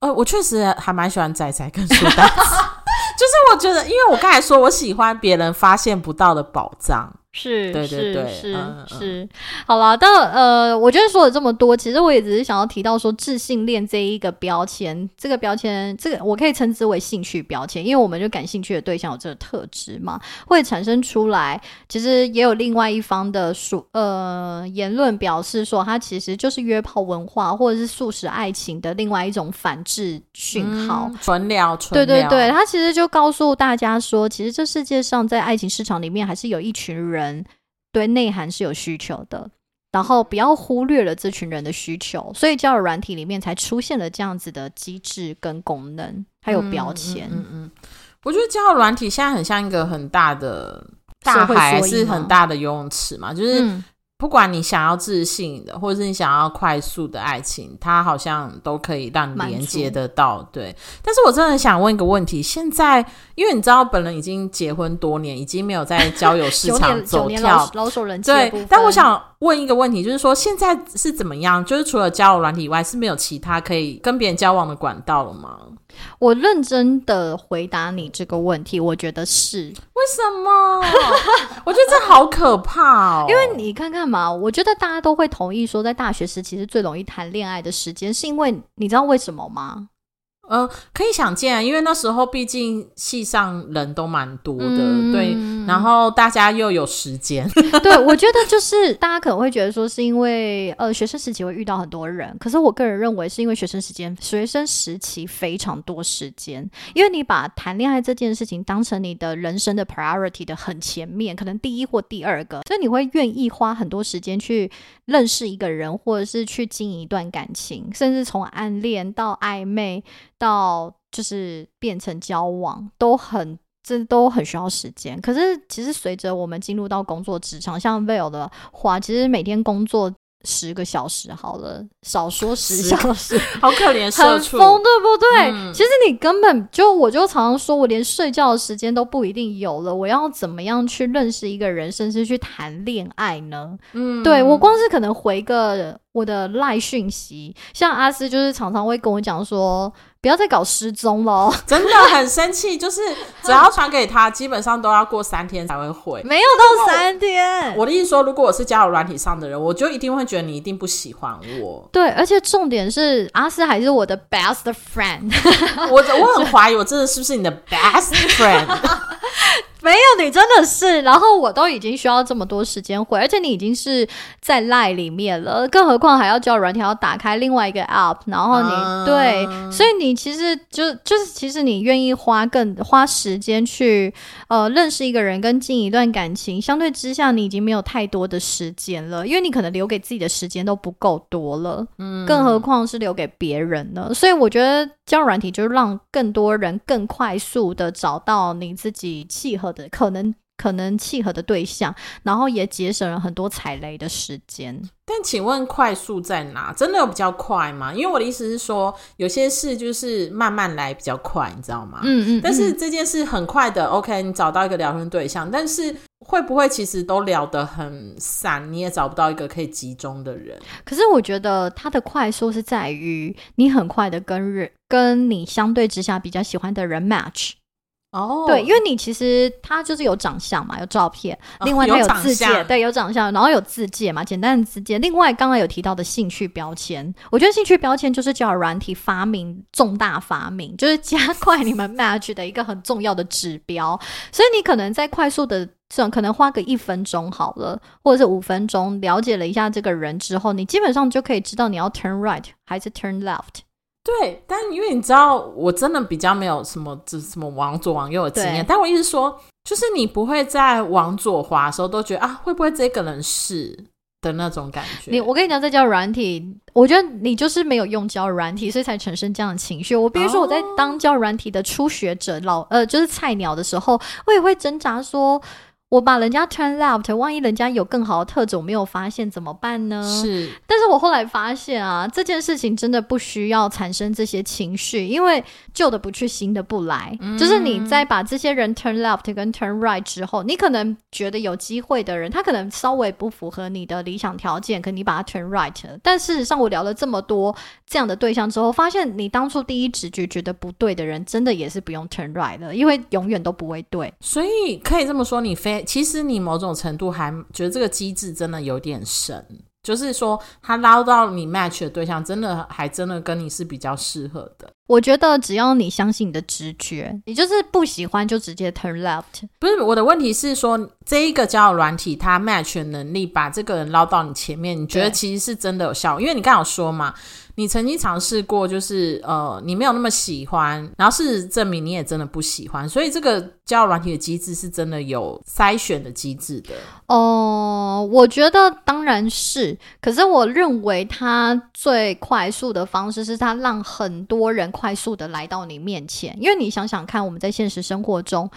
呃，我确实还蛮喜欢仔仔跟书呆子。就是我觉得，因为我刚才说我喜欢别人发现不到的宝藏，是，对对对是嗯是是，好了，但呃，我觉得说了这么多，其实我也只是想要提到说，自信恋这一个标签，这个标签，这个我可以称之为兴趣标签，因为我们就感兴趣的对象有这个特质嘛，会产生出来。其实也有另外一方的说呃言论表示说，它其实就是约炮文化或者是素食爱情的另外一种反制讯号。嗯纯聊，纯聊对对对，，他其实就告诉大家说，其实这世界上在爱情市场里面，还是有一群人对内涵是有需求的，然后不要忽略了这群人的需求，所以交友软体里面才出现了这样子的机制跟功能，还有标签。嗯嗯嗯，我觉得交友软体现在很像一个很大的大海，是很大的游泳池嘛，就是。嗯不管你想要自信的，或者是你想要快速的爱情，它好像都可以让你连接得到。对，但是我真的想问一个问题：现在，因为你知道本人已经结婚多年，已经没有在交友市 场走跳老，老手人对但我想问一个问题，就是说现在是怎么样？就是除了交友软体以外，是没有其他可以跟别人交往的管道了吗？我认真的回答你这个问题，我觉得是为什么？我觉得这好可怕哦！因为你看看嘛，我觉得大家都会同意说，在大学时期是最容易谈恋爱的时间，是因为你知道为什么吗？呃，可以想见啊，因为那时候毕竟系上人都蛮多的，嗯对，然后大家又有时间，对，我觉得就是大家可能会觉得说，是因为呃学生时期会遇到很多人，可是我个人认为是因为学生时间学生时期非常多时间，因为你把谈恋爱这件事情当成你的人生的 priority 的很前面，可能第一或第二个，所以你会愿意花很多时间去认识一个人，或者是去经营一段感情，甚至从暗恋到暧昧到就是变成交往，都很这都很需要时间。可是其实随着我们进入到工作职场，像 Vail 的话，其实每天工作十个小时好了，少说十十小时，好可怜。很疯，对不对？嗯其实你根本就，我就常常说，我连睡觉的时间都不一定有了，我要怎么样去认识一个人，甚至去谈恋爱呢？嗯对我光是可能回个我的赖讯息，像阿斯就是常常会跟我讲说，不要再搞失踪了哦，真的很生气，就是只要传给他，基本上都要过三天才会回。没有到三天。我的意思说，如果我是交友软体上的人，我就一定会觉得你一定不喜欢我。对，而且重点是阿斯还是我的 best friend，我我很怀疑，我真的是不是你的 best friend？没有你真的是，然后我都已经需要这么多时间回，而且你已经是在赖里面了，更何况还要叫软体要打开另外一个 app，然后你、啊对，所以你其实就就是其实你愿意花更花时间去呃认识一个人跟进一段感情，相对之下你已经没有太多的时间了，因为你可能留给自己的时间都不够多了，嗯，更何况是留给别人呢？所以我觉得交友软体就是让更多人更快速的找到你自己契合的可能。可能契合的对象，然后也节省了很多踩雷的时间。但请问快速在哪？真的有比较快吗？因为我的意思是说，有些事就是慢慢来比较快，你知道吗？嗯嗯，但是嗯这件事很快的，OK，你找到一个聊天对象，但是会不会其实都聊得很散，你也找不到一个可以集中的人？可是我觉得它的快速是在于你很快的跟人跟你相对之下比较喜欢的人 match。哦，对，因为你其实他就是有长相嘛，有照片，哦另外他有长自介，对，有长相，然后有自介嘛，简单的自介。另外刚刚有提到的兴趣标签，我觉得兴趣标签就是交友软体发明重大发明，就是加快你们 match 的一个很重要的指标。所以你可能在快速的这种可能花个一分钟好了，或者是五分钟了解了一下这个人之后，你基本上就可以知道你要 turn right 还是 turn left。对，但因为你知道，我真的比较没有什么这什么往左往右的经验，但我意思说，就是你不会在往左滑的时候都觉得啊，会不会这个人是的那种感觉？你我跟你讲，在交友软体，我觉得你就是没有用交友软体，所以才产生这样的情绪。我比如说我在当交友软体的初学者，老呃就是菜鸟的时候，我也会挣扎说。我把人家 turn left，万一人家有更好的特质我没有发现怎么办呢？是，但是我后来发现啊，这件事情真的不需要产生这些情绪，因为旧的不去，新的不来。就是你在把这些人 turn left 跟 turn right 之后，你可能觉得有机会的人，他可能稍微不符合你的理想条件，可你把他 turn right。但事实上，我聊了这么多这样的对象之后，发现你当初第一直觉觉得不对的人，真的也是不用 turn right 的，因为永远都不会对。所以可以这么说，你非其实你某种程度还觉得这个机制真的有点神，就是说他捞到你 match 的对象，真的还真的跟你是比较适合的。我觉得只要你相信你的直觉，你就是不喜欢就直接 turn left。不是我的问题是说，这一个交友软体它 match 的能力把这个人捞到你前面，你觉得其实是真的有效？因为你刚好说嘛。你曾经尝试过，就是呃，你没有那么喜欢，然后事实证明你也真的不喜欢，所以这个交友软体的机制是真的有筛选的机制的。哦，我觉得当然是，可是我认为它最快速的方式是它让很多人快速的来到你面前，因为你想想看，我们在现实生活中。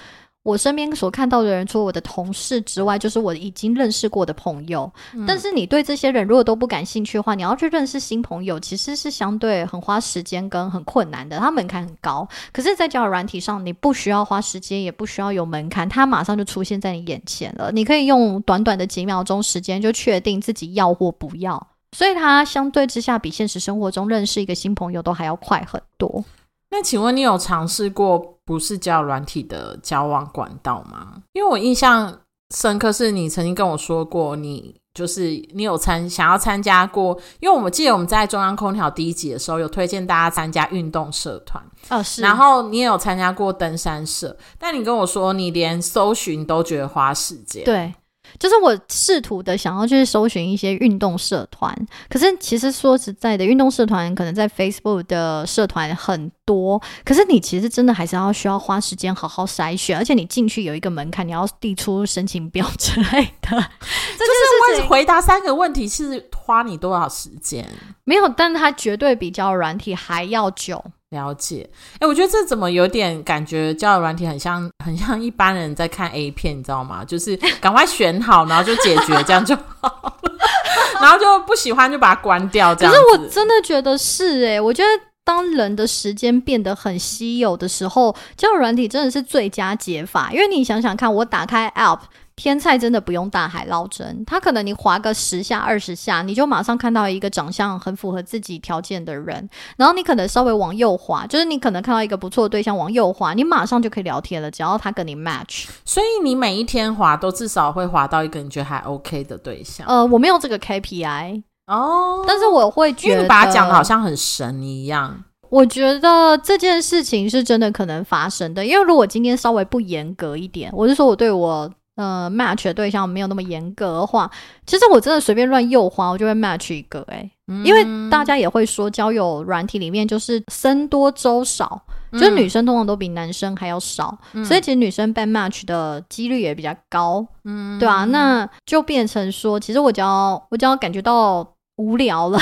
我身边所看到的人，除了我的同事之外，就是我已经认识过的朋友。但是你对这些人如果都不感兴趣的话，你要去认识新朋友，其实是相对很花时间跟很困难的，它门槛很高。可是，在交友软体上，你不需要花时间，也不需要有门槛，它马上就出现在你眼前了。你可以用短短的几秒钟时间就确定自己要或不要，所以它相对之下比现实生活中认识一个新朋友都还要快很多。那请问你有尝试过不是交友软体的交往管道吗？因为我印象深刻是你曾经跟我说过，你就是你有参想要参加过，因为我们记得我们在中央空调第一集的时候有推荐大家参加运动社团，哦是，然后你也有参加过登山社，但你跟我说你连搜寻都觉得花时间，对。就是我试图的想要去搜寻一些运动社团，可是其实说实在的，运动社团可能在 Facebook 的社团很多，可是你其实真的还是要需要花时间好好筛选，而且你进去有一个门槛，你要递出申请表之类的。就是问回答三个问题是花你多少时间？没有，但它绝对比较软体还要久。了解，哎，我觉得这怎么有点感觉交友软体很像，很像一般人在看 A 片，你知道吗？就是赶快选好，然后就解决，这样就好，然后就不喜欢就把它关掉。这样，可是我真的觉得是，哎，我觉得当人的时间变得很稀有的时候，交友软体真的是最佳解法。因为你想想看，我打开 App。天菜真的不用大海捞针，他可能你划个十下二十下，你就马上看到一个长相很符合自己条件的人，然后你可能稍微往右滑，就是你可能看到一个不错的对象往右滑，你马上就可以聊天了，只要他跟你 match。所以你每一天滑都至少会滑到一个你觉得还 OK 的对象。呃，我没有这个 KPI 哦，但是我会觉得你把它讲的好像很神一样。我觉得这件事情是真的可能发生的，因为如果今天稍微不严格一点，我是说我对我。呃，match 的对象没有那么严格的话，其实我真的随便乱右滑，我就会 match 一个哎，因为大家也会说交友软体里面就是僧多粥少，就是女生通常都比男生还要少，所以其实女生被 match 的几率也比较高，嗯，对啊，那就变成说，其实我只要我只要感觉到无聊了，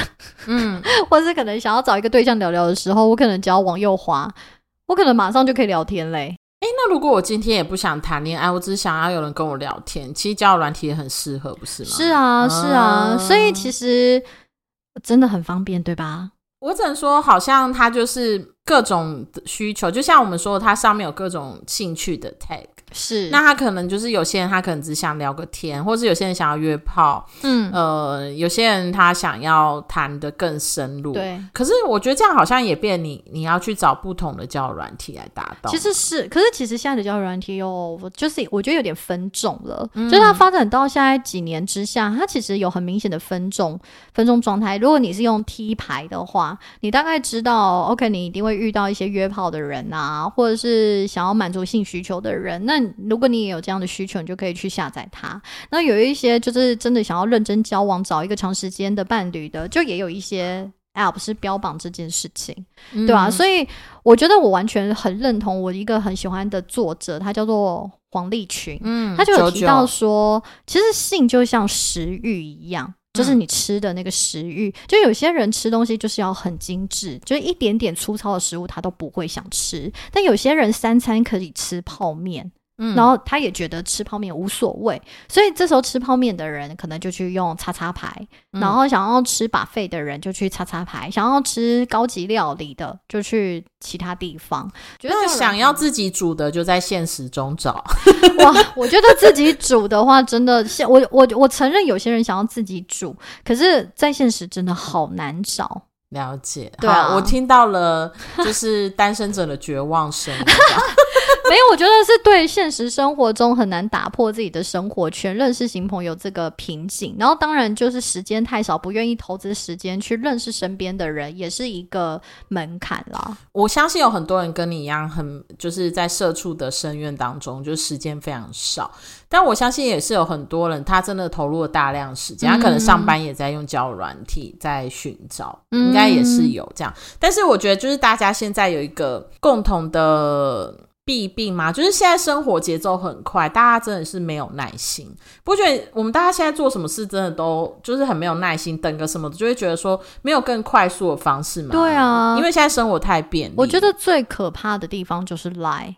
嗯，或是可能想要找一个对象聊聊的时候，我可能只要往右滑，我可能马上就可以聊天嘞。哎，那如果我今天也不想谈恋爱，我只是想要有人跟我聊天，其实交友软体也很适合，不是吗？是啊，是啊，所以其实真的很方便，对吧？我只能说，好像它就是各种需求，就像我们说，它上面有各种兴趣的 tag。是，那他可能就是有些人他可能只想聊个天，或是有些人想要约炮，嗯，呃，有些人他想要谈的更深入，对。可是我觉得这样好像也变你你要去找不同的交友软体来达到。其实是，可是其实现在的交友软体有，就是我觉得有点分众了，就是它发展到现在几年之下，它其实有很明显的分众分众状态。如果你是用 T 牌的话，你大概知道，OK，你一定会遇到一些约炮的人啊，或者是想要满足性需求的人，那。如果你也有这样的需求，你就可以去下载它。那有一些就是真的想要认真交往、找一个长时间的伴侣的，就也有一些 App 是标榜这件事情，对吧？所以我觉得我完全很认同我一个很喜欢的作者，他叫做黄立群，嗯，他就有提到说，其实性就像食欲一样，就是你吃的那个食欲。就有些人吃东西就是要很精致，就一点点粗糙的食物他都不会想吃，但有些人三餐可以吃泡面。嗯然后他也觉得吃泡面无所谓，所以这时候吃泡面的人可能就去用叉叉牌，嗯然后想要吃把费的人就去叉叉牌，想要吃高级料理的就去其他地方。觉得想要自己煮的，就在现实中找。哇，我觉得自己煮的话，真的现我我我承认有些人想要自己煮，可是在现实真的好难找。了解，对啊我听到了，就是单身者的绝望声。没有，我觉得是对现实生活中很难打破自己的生活圈、认识新朋友这个瓶颈。然后，当然就是时间太少，不愿意投资时间去认识身边的人，也是一个门槛啦。我相信有很多人跟你一样，很就是在社畜的深渊当中，就是时间非常少。但我相信也是有很多人，他真的投入了大量时间，他可能上班也在用交友软体在寻找，嗯应该也是有这样。但是我觉得，就是大家现在有一个共同的。弊病嘛，就是现在生活节奏很快，大家真的是没有耐心。不觉得我们大家现在做什么事真的都就是很没有耐心，等个什么就会觉得说没有更快速的方式嘛？对啊因为现在生活太便利。我觉得最可怕的地方就是赖，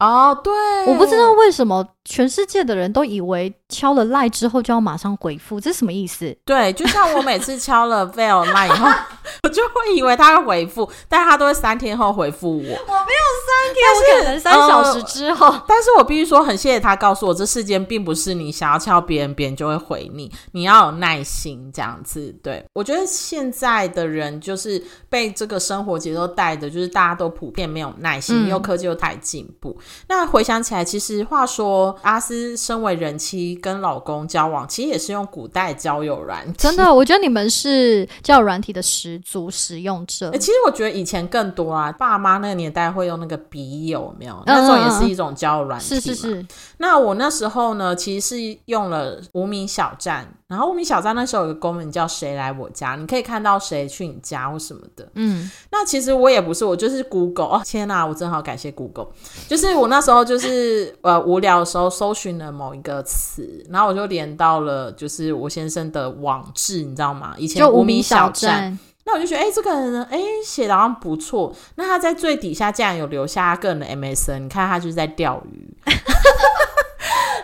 哦，对，我不知道为什么全世界的人都以为敲了赖之后就要马上回复，这是什么意思？对，就像我每次敲了 Veil line 以后，我就会以为他会回复，但他都会三天后回复我。我没有三天，我可能三小时之后，但是我必须说，很谢谢他告诉我，这世间并不是你想要敲别人，别人就会回你，你要有耐心这样子。对我觉得现在的人就是被这个生活节奏带的，就是大家都普遍没有耐心，嗯又科技又太进步。那回想起来，其实话说，阿斯身为人妻跟老公交往，其实也是用古代交友软体，真的，我觉得你们是交友软体的始祖使用者欸。其实我觉得以前更多啊，爸妈那个年代会用那个笔友，没有？嗯那种也是一种交友软体嘛。是是是，那我那时候呢，其实是用了无名小站，然后无名小站那时候有个功能叫“谁来我家”，你可以看到谁去你家或什么的。嗯，那其实我也不是，我就是 Google 哦，天哪，我真好感谢 Google。就是我那时候就是呃无聊的时候搜寻了某一个词，然后我就连到了就是我先生的网志，你知道吗？以前就无名名小站。站，那我就觉得，哎、这个人呢，哎、写的好像不错。那他在最底下竟然有留下他个人的 MSN，你看他就是在钓鱼。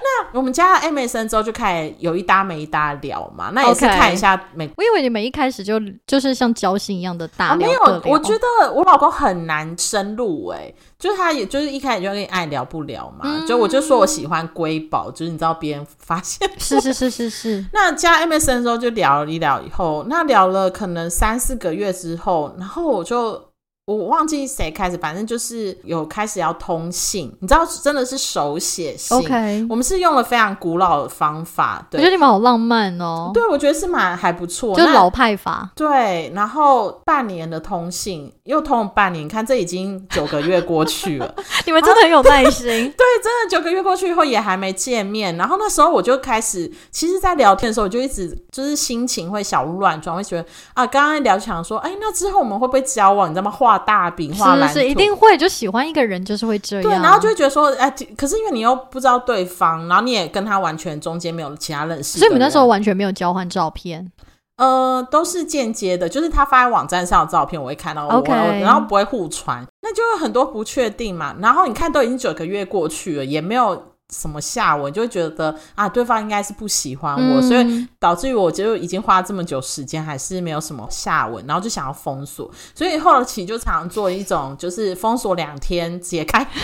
那我们加了 MSN 之后，就开始有一搭没一搭聊嘛。那也是看一下每我以为你们一开始就就是像交心一样的大啊，没有我觉得我老公很难深入哎、就是他也就是一开始就跟你爱聊不聊嘛，嗯。就我就说我喜欢瑰宝，就是你知道别人发现 是是是是是，那加 MSN 之后就聊了一聊以后，那聊了可能三四个月之后，然后我就我忘记谁开始，反正就是有开始要通信，你知道真的是手写信。OK，我们是用了非常古老的方法，对我觉得你们好浪漫哦，对，我觉得是蛮还不错。那就是老派法，对，然后半年的通信又通了半年，你看这已经九个月过去了。你们真的很有耐心。对，真的九个月过去以后也还没见面，然后那时候我就开始，其实，在聊天的时候，我就一直就是心情会小鹿乱撞，会觉得啊，刚刚聊想说，哎，那之后我们会不会交往？你知道吗？画大饼，画蓝图，是是，一定会就喜欢一个人，就是会这样。对，然后就会觉得说，哎，可是因为你又不知道对方，然后你也跟他完全中间没有其他认识，所以你们那时候完全没有交换照片。呃，都是间接的，就是他发在网站上的照片，我会看到我 OK 然后不会互传，那就有很多不确定嘛。然后你看，都已经九个月过去了，也没有什么下文，就会觉得啊，对方应该是不喜欢我，嗯所以导致于我就已经花了这么久时间，还是没有什么下文，然后就想要封锁，所以后期就常做一种就是封锁两天解开。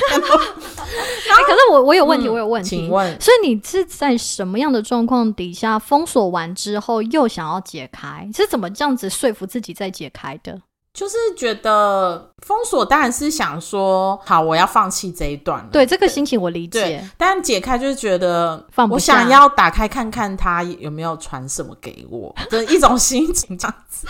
哎、可是我我有问题，嗯我有问题。请问，所以你是在什么样的状况底下封锁完之后又想要解开？是怎么这样子说服自己再解开的？就是觉得封锁当然是想说，好，我要放弃这一段了。对这个心情我理对解，，但解开就是觉得我放不下想要打开看看他有没有传什么给我 的一种心情，这样子。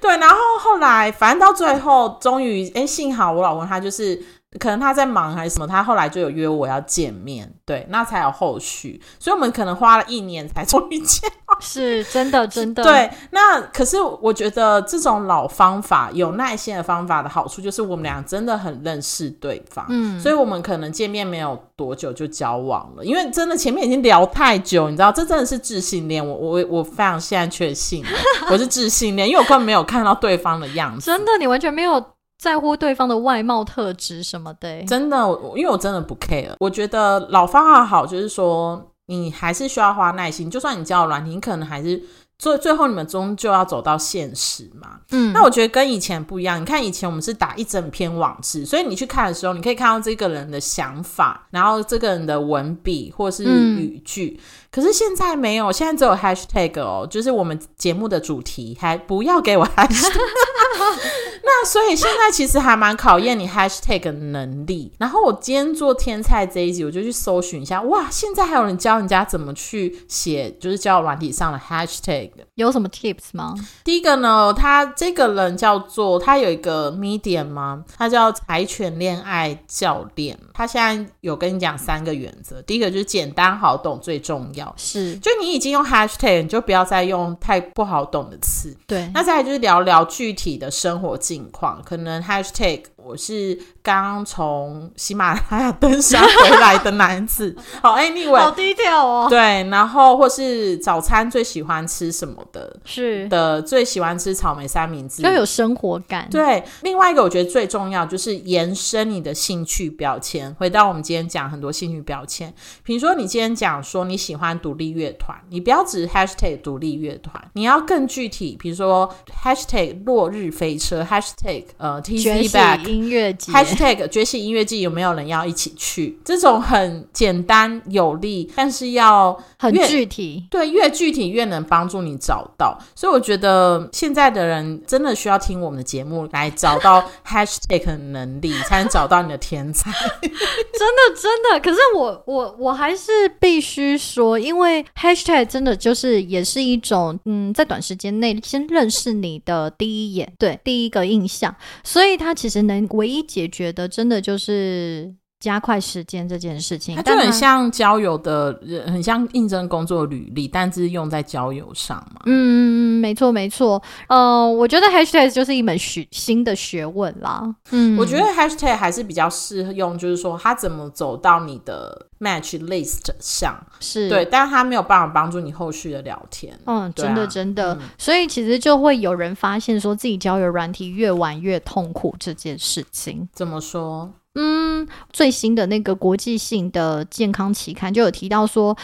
对，然后后来反正到最后，终于哎，幸好我老公他就是可能他在忙还是什么，他后来就有约我要见面，对，那才有后续。所以我们可能花了一年才终于见到。是真的 真的。对，那可是我觉得这种老方法、有耐心的方法的好处，就是我们俩真的很认识对方，嗯，所以我们可能见面没有多久就交往了，因为真的前面已经聊太久，你知道，这真的是自信恋。我我我非常现在确信我是自信恋，因为我根本没有看到对方的样子。真的你完全没有在乎对方的外貌特质什么的、欸。真的，因为我真的不 care。我觉得老方法好，就是说你还是需要花耐心，就算你交友软体，你可能还是最最后你们终究要走到现实嘛。嗯，那我觉得跟以前不一样。你看以前我们是打一整篇网志，所以你去看的时候，你可以看到这个人的想法，然后这个人的文笔或是嗯语句。可是现在没有，现在只有 hashtag 哦，就是我们节目的主题，还不要给我 hashtag。那所以现在其实还蛮考验你 hashtag 的能力。然后我今天做天菜这一集，我就去搜寻一下，哇，现在还有人教人家怎么去写，就是教软体上的 hashtag。有什么 tips 吗？第一个呢，他这个人叫做他有一个 medium 吗？他叫柴犬恋爱教练。他现在有跟你讲三个原则，第一个就是简单好懂最重要。是就你已经用 hashtag，你就不要再用太不好懂的词。对，那再来就是聊聊具体的生活近况，可能 hashtag 我是刚从喜马拉雅登山回来的男子。好，anyway，好低调哦。对，然后或是早餐最喜欢吃什么的是的，最喜欢吃草莓三明治。要有生活感。对，另外一个我觉得最重要就是延伸你的兴趣标签。回到我们今天讲很多兴趣标签，比如说你今天讲说你喜欢独立乐团，你不要只是 hashtag 独立乐团，你要更具体，比如说 hashtag 落日飞车，hashtag 呃 T C back。音乐节 Hashtag 觉醒音乐季有没有人要一起去？这种很简单有力，但是要很具体。对，越具体越能帮助你找到。所以我觉得现在的人真的需要听我们的节目来找到 hashtag 的能力，才能找到你的天才。真的真的，可是我我我还是必须说，因为 hashtag 真的就是也是一种嗯，在短时间内先认识你的第一眼，对第一个印象，所以它其实能唯一解决的，真的就是加快时间这件事情。它就很像交友的，很像应征工作履历，但是用在交友上嘛。嗯，没错没错，呃，我觉得 hashtag 就是一门学新的学问啦。嗯，我觉得 hashtag 还是比较适用，就是说它怎么走到你的 match list 上，是对，但是它没有办法帮助你后续的聊天。嗯，啊真的真的，嗯所以其实就会有人发现说自己交友软体越玩越痛苦这件事情。怎么说？嗯，最新的那个国际性的健康期刊就有提到说。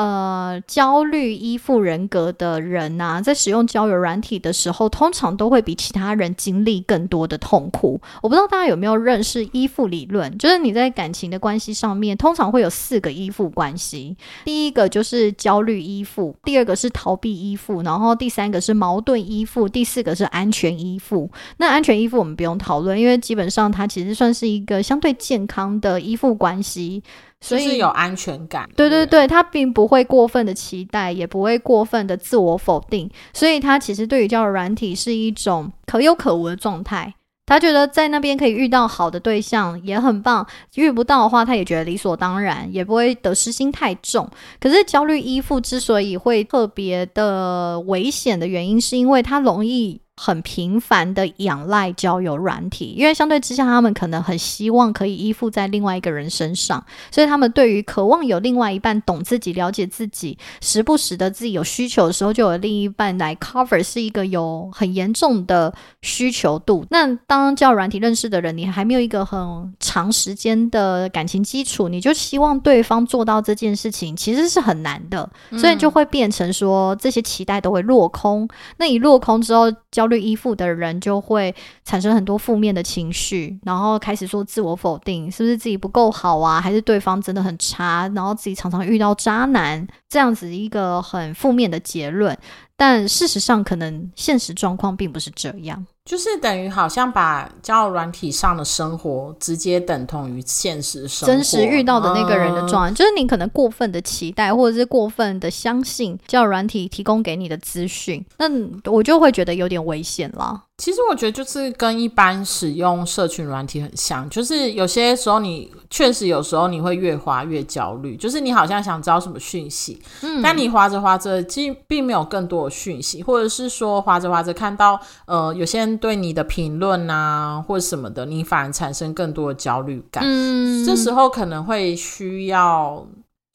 呃，焦虑依附人格的人呐、在使用交友软体的时候，通常都会比其他人经历更多的痛苦。我不知道大家有没有认识依附理论，就是你在感情的关系上面，通常会有四个依附关系。第一个就是焦虑依附，第二个是逃避依附，然后第三个是矛盾依附，第四个是安全依附。那安全依附我们不用讨论，因为基本上它其实算是一个相对健康的依附关系，所以就是有安全感。对对对，他并不会过分的期待，也不会过分的自我否定，所以他其实对于交友软体是一种可有可无的状态。他觉得在那边可以遇到好的对象也很棒，遇不到的话，他也觉得理所当然，也不会得失心太重。可是焦虑依附之所以会特别的危险的原因，是因为他容易很频繁的仰赖交友软体，因为相对之下，他们可能很希望可以依附在另外一个人身上，所以他们对于渴望有另外一半懂自己、了解自己，时不时的自己有需求的时候，就有另一半来 cover，是一个有很严重的需求度。那当交友软体认识的人，你还没有一个很长时间的感情基础，你就希望对方做到这件事情，其实是很难的，所以就会变成说这些期待都会落空。那一落空之后，焦绿依附的人就会产生很多负面的情绪，然后开始说自我否定，是不是自己不够好啊？还是对方真的很差？然后自己常常遇到渣男，这样子一个很负面的结论。但事实上，可能现实状况并不是这样。就是等于好像把交友软体上的生活直接等同于现实生活，真实遇到的那个人的嗯状态，就是你可能过分的期待，或者是过分的相信交友软体提供给你的资讯，那我就会觉得有点危险啦。其实我觉得就是跟一般使用社群软体很像，就是有些时候你确实有时候你会越滑越焦虑，就是你好像想知道什么讯息，嗯但你滑着滑着，其实并没有更多的讯息，或者是说滑着滑着看到呃有些人对你的评论啊或者什么的，你反而产生更多的焦虑感。嗯这时候可能会需要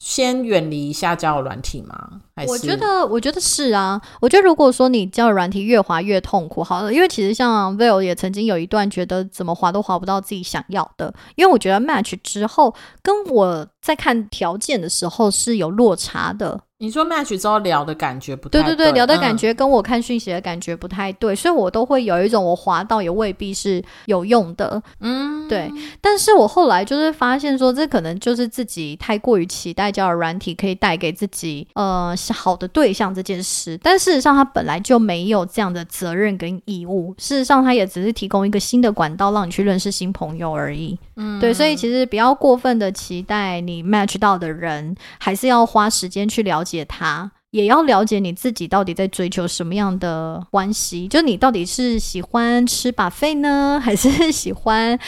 先远离一下交友软体吗？还是我觉得，我觉得是啊。我觉得如果说你交友软体越滑越痛苦，好了，因为其实像 Will 也曾经有一段觉得怎么滑都滑不到自己想要的，因为我觉得 match 之后跟我在看条件的时候是有落差的。你说 match 之后聊的感觉不太对对对，聊的感嗯觉跟我看讯息的感觉不太对，所以我都会有一种我滑到也未必是有用的。嗯，对，但是我后来就是发现说，这可能就是自己太过于期待交友软体可以带给自己呃好的对象这件事，但事实上他本来就没有这样的责任跟义务，事实上他也只是提供一个新的管道让你去认识新朋友而已。嗯对，所以其实不要过分的期待你 match 到的人，还是要花时间去了解他。也要了解你自己到底在追求什么样的关系，就你到底是喜欢吃把费呢，还是喜欢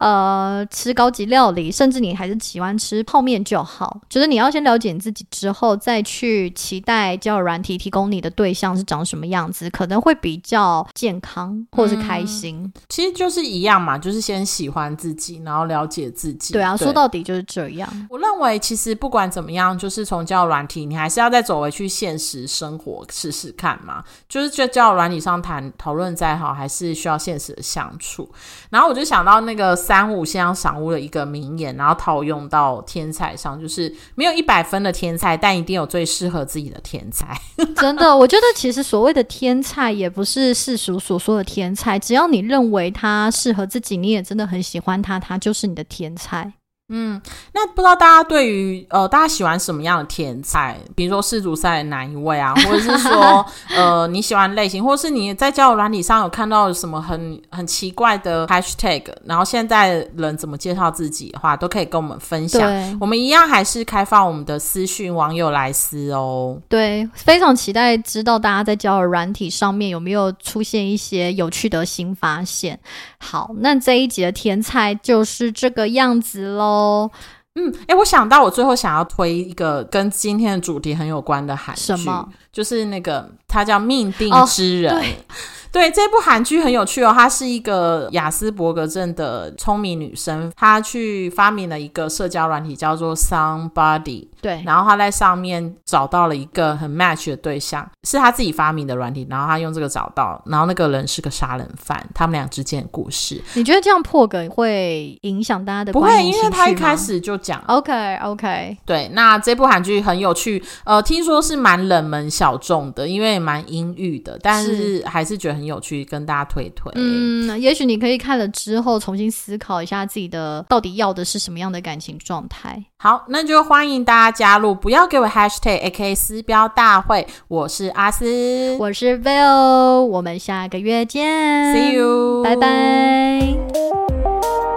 呃吃高级料理，甚至你还是喜欢吃泡面就好。就是你要先了解你自己之后，再去期待交友软体提供你的对象是长什么样子，可能会比较健康或是开心。其实就是一样嘛，就是先喜欢自己，然后了解自己。对啊，说到底就是这样。我认为，其实不管怎么样，就是从交友软体，你还是要再走回去现实生活试试看嘛。就是在交友软体上谈讨论再好，还是需要现实的相处。然后我就想到那个三五先要赏屋的一个名言，然后套用到天才上，就是没有一百分的天才，但一定有最适合自己的天才。真的，我觉得其实所谓的天才，也不是世俗所说的天才，只要你认为他适合自己，你也真的很喜欢他，他就是你的天才。嗯，那不知道大家对于呃，大家喜欢什么样的甜菜？比如说世足赛的哪一位啊，或者是说 呃你喜欢类型，或是你在交友软体上有看到什么很很奇怪的 hashtag，然后现在人怎么介绍自己的话，都可以跟我们分享。对我们一样还是开放我们的私讯网友来私哦。对，非常期待知道大家在交友软体上面有没有出现一些有趣的新发现。好，那这一集的甜菜就是这个样子喽。嗯，哎，我想到我最后想要推一个跟今天的主题很有关的韩剧，什么？就是那个它叫《命定哦之人》对这部韩剧很有趣哦，她是一个雅斯伯格症的聪明女生，她去发明了一个社交软体叫做 Somebody，对，然后她在上面找到了一个很 match 的对象，是她自己发明的软体，然后她用这个找到，然后那个人是个杀人犯，他们俩之间的故事。你觉得这样破梗会影响大家的不会，因为他一开始就讲。OK OK，对，那这部韩剧很有趣，呃，听说是蛮冷门小众的，因为蛮阴郁的，但是。还是觉得很有趣，跟大家推推。嗯，也许你可以看了之后重新思考一下自己的到底要的是什么样的感情状态。好，那就欢迎大家加入，不要给我 hashtag A K 私标大会，我是阿斯我是 Vil，我们下个月见，See you，拜拜。